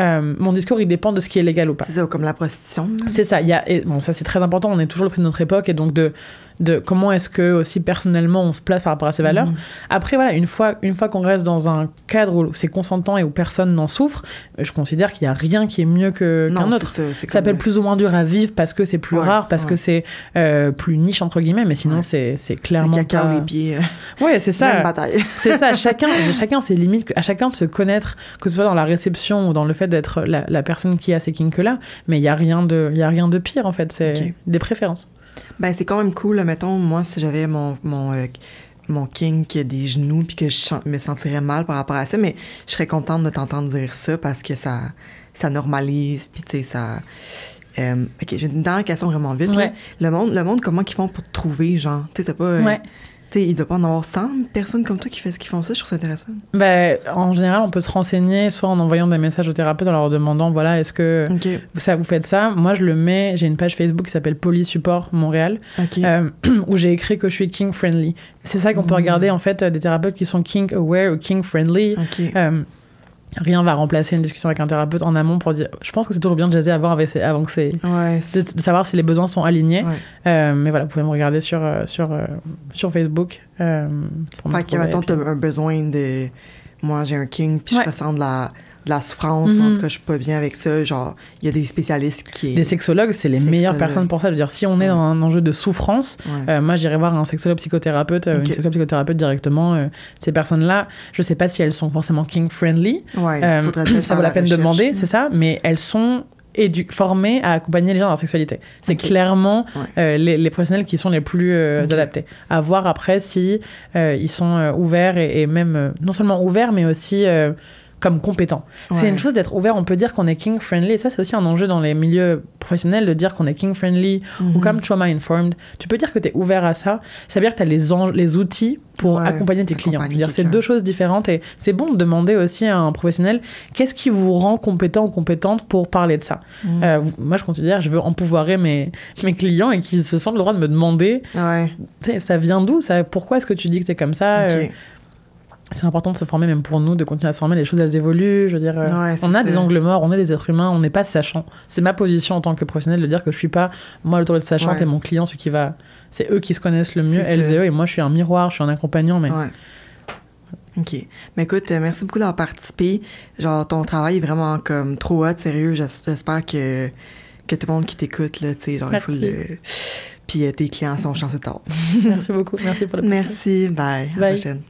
euh, mon discours, il dépend de ce qui est légal ou pas. C'est ça, comme la prostitution. C'est ça. Il y a, et bon, ça c'est très important. On est toujours le prix de notre époque et donc de, de comment est-ce que aussi personnellement on se place par rapport à ces valeurs. Mhm. Après voilà, une fois, une fois qu'on reste dans un cadre où c'est consentant et où personne n'en souffre, euh, je considère qu'il y a rien qui est mieux que qu'un autre. ça. Être plus ou moins dur à vivre parce que c'est plus Ouais, rare, parce ouais. que c'est euh, plus niche entre guillemets, mais sinon Ouais. c'est c'est Le clairement caca pas... ou les pieds. euh, Ouais, c'est ça. C'est ça. Chacun, chacun ses limites, à chacun de se connaître, que ce soit dans la réception ou dans le fait d'être la, la personne qui a ces kinks là. Mais il y a rien de, il y a rien de pire en fait. C'est des préférences. Ben, c'est quand même cool, là, mettons, moi, si j'avais mon, mon, euh, mon kink des genoux, puis que je me sentirais mal par rapport à ça, mais je serais contente de t'entendre dire ça parce que ça, ça normalise, puis tu sais, ça. Euh, ok, j'ai une dernière question vraiment vite. là. Le, monde, le monde, comment ils font pour te trouver, genre? Tu sais, pas. euh, Ouais. Tu sais, il doit pas en avoir 100 personnes comme toi qui, fait, qui font ça, je trouve ça intéressant. Ben, en général, on peut se renseigner soit en envoyant des messages au thérapeute en leur demandant voilà, est-ce que ça vous faites ça? Moi, je le mets. J'ai une page Facebook qui s'appelle Polysupport Montréal. euh, où j'ai écrit que je suis king friendly. C'est ça qu'on peut Mhm. regarder en fait euh, des thérapeutes qui sont king aware ou king friendly. Euh, rien va remplacer une discussion avec un thérapeute en amont pour dire. Je pense que c'est toujours bien de jaser avant, avec avant que c'est ouais, de, savoir si les besoins sont alignés. ouais. Euh, mais voilà, vous pouvez me regarder sur euh, sur euh, sur Facebook. euh, pour trouver, mettons, puis- t'as un besoin de. Moi, j'ai un king, puis je ressens de la, de la souffrance, ou en Mhm. tout cas, je suis pas bien avec ça. Genre, il y a des spécialistes qui. Des sexologues, c'est les Sexologues. meilleures personnes pour ça. Je veux dire, si on est Ouais. dans un enjeu de souffrance, Ouais. Euh, moi, j'irai voir un sexologue psychothérapeute, euh, une sexologue psychothérapeute directement. euh, ces personnes-là, je sais pas si elles sont forcément king friendly. ouais, Euh, ça vaut la peine de demander, c'est ça, mais elles sont formées à accompagner les gens dans leur sexualité. C'est clairement Ouais. euh, les, les professionnels qui sont les plus euh, adaptés. À voir après si euh, ils sont ouverts et, et même non seulement ouverts, mais aussi euh, comme compétents. C'est une chose d'être ouvert, on peut dire qu'on est king friendly, et ça c'est aussi un enjeu dans les milieux professionnels de dire qu'on est king friendly ou Mhm. comme trauma informed. Tu peux dire que tu es ouvert à ça, ça veut dire que tu as les, les outils pour Ouais, accompagner tes clients. Accompagner c'est deux choses différentes et c'est bon de demander aussi à un professionnel qu'est-ce qui vous rend compétent ou compétente pour parler de ça? Mhm. Euh, vous- moi, je considère, je veux empouvoirer mes, mes clients et qu'ils se sentent le droit de me demander Ouais, ça vient d'où ça, Pourquoi est-ce que tu dis que tu es comme ça? Euh, C'est important de se former, même pour nous, de continuer à se former. Les choses, elles évoluent. Je veux dire, euh, Ouais, on a des angles morts, on est des êtres humains, on n'est pas sachant. C'est ma position en tant que professionnel de dire que je suis pas, moi, l'autorité sachante Ouais. et mon client, celui qui va. C'est eux qui se connaissent le mieux, elles et eux, et moi, je suis un miroir, je suis un accompagnant, mais Ouais. OK. Mais écoute, euh, merci beaucoup d'avoir participé. Genre, ton travail est vraiment comme trop hot, sérieux. J'espère que, que tout le monde qui t'écoute, là, tu sais, genre, merci. il faut le... Puis euh, tes clients sont chanceux tard. merci beaucoup. Merci pour le Merci. Bye. À la prochaine.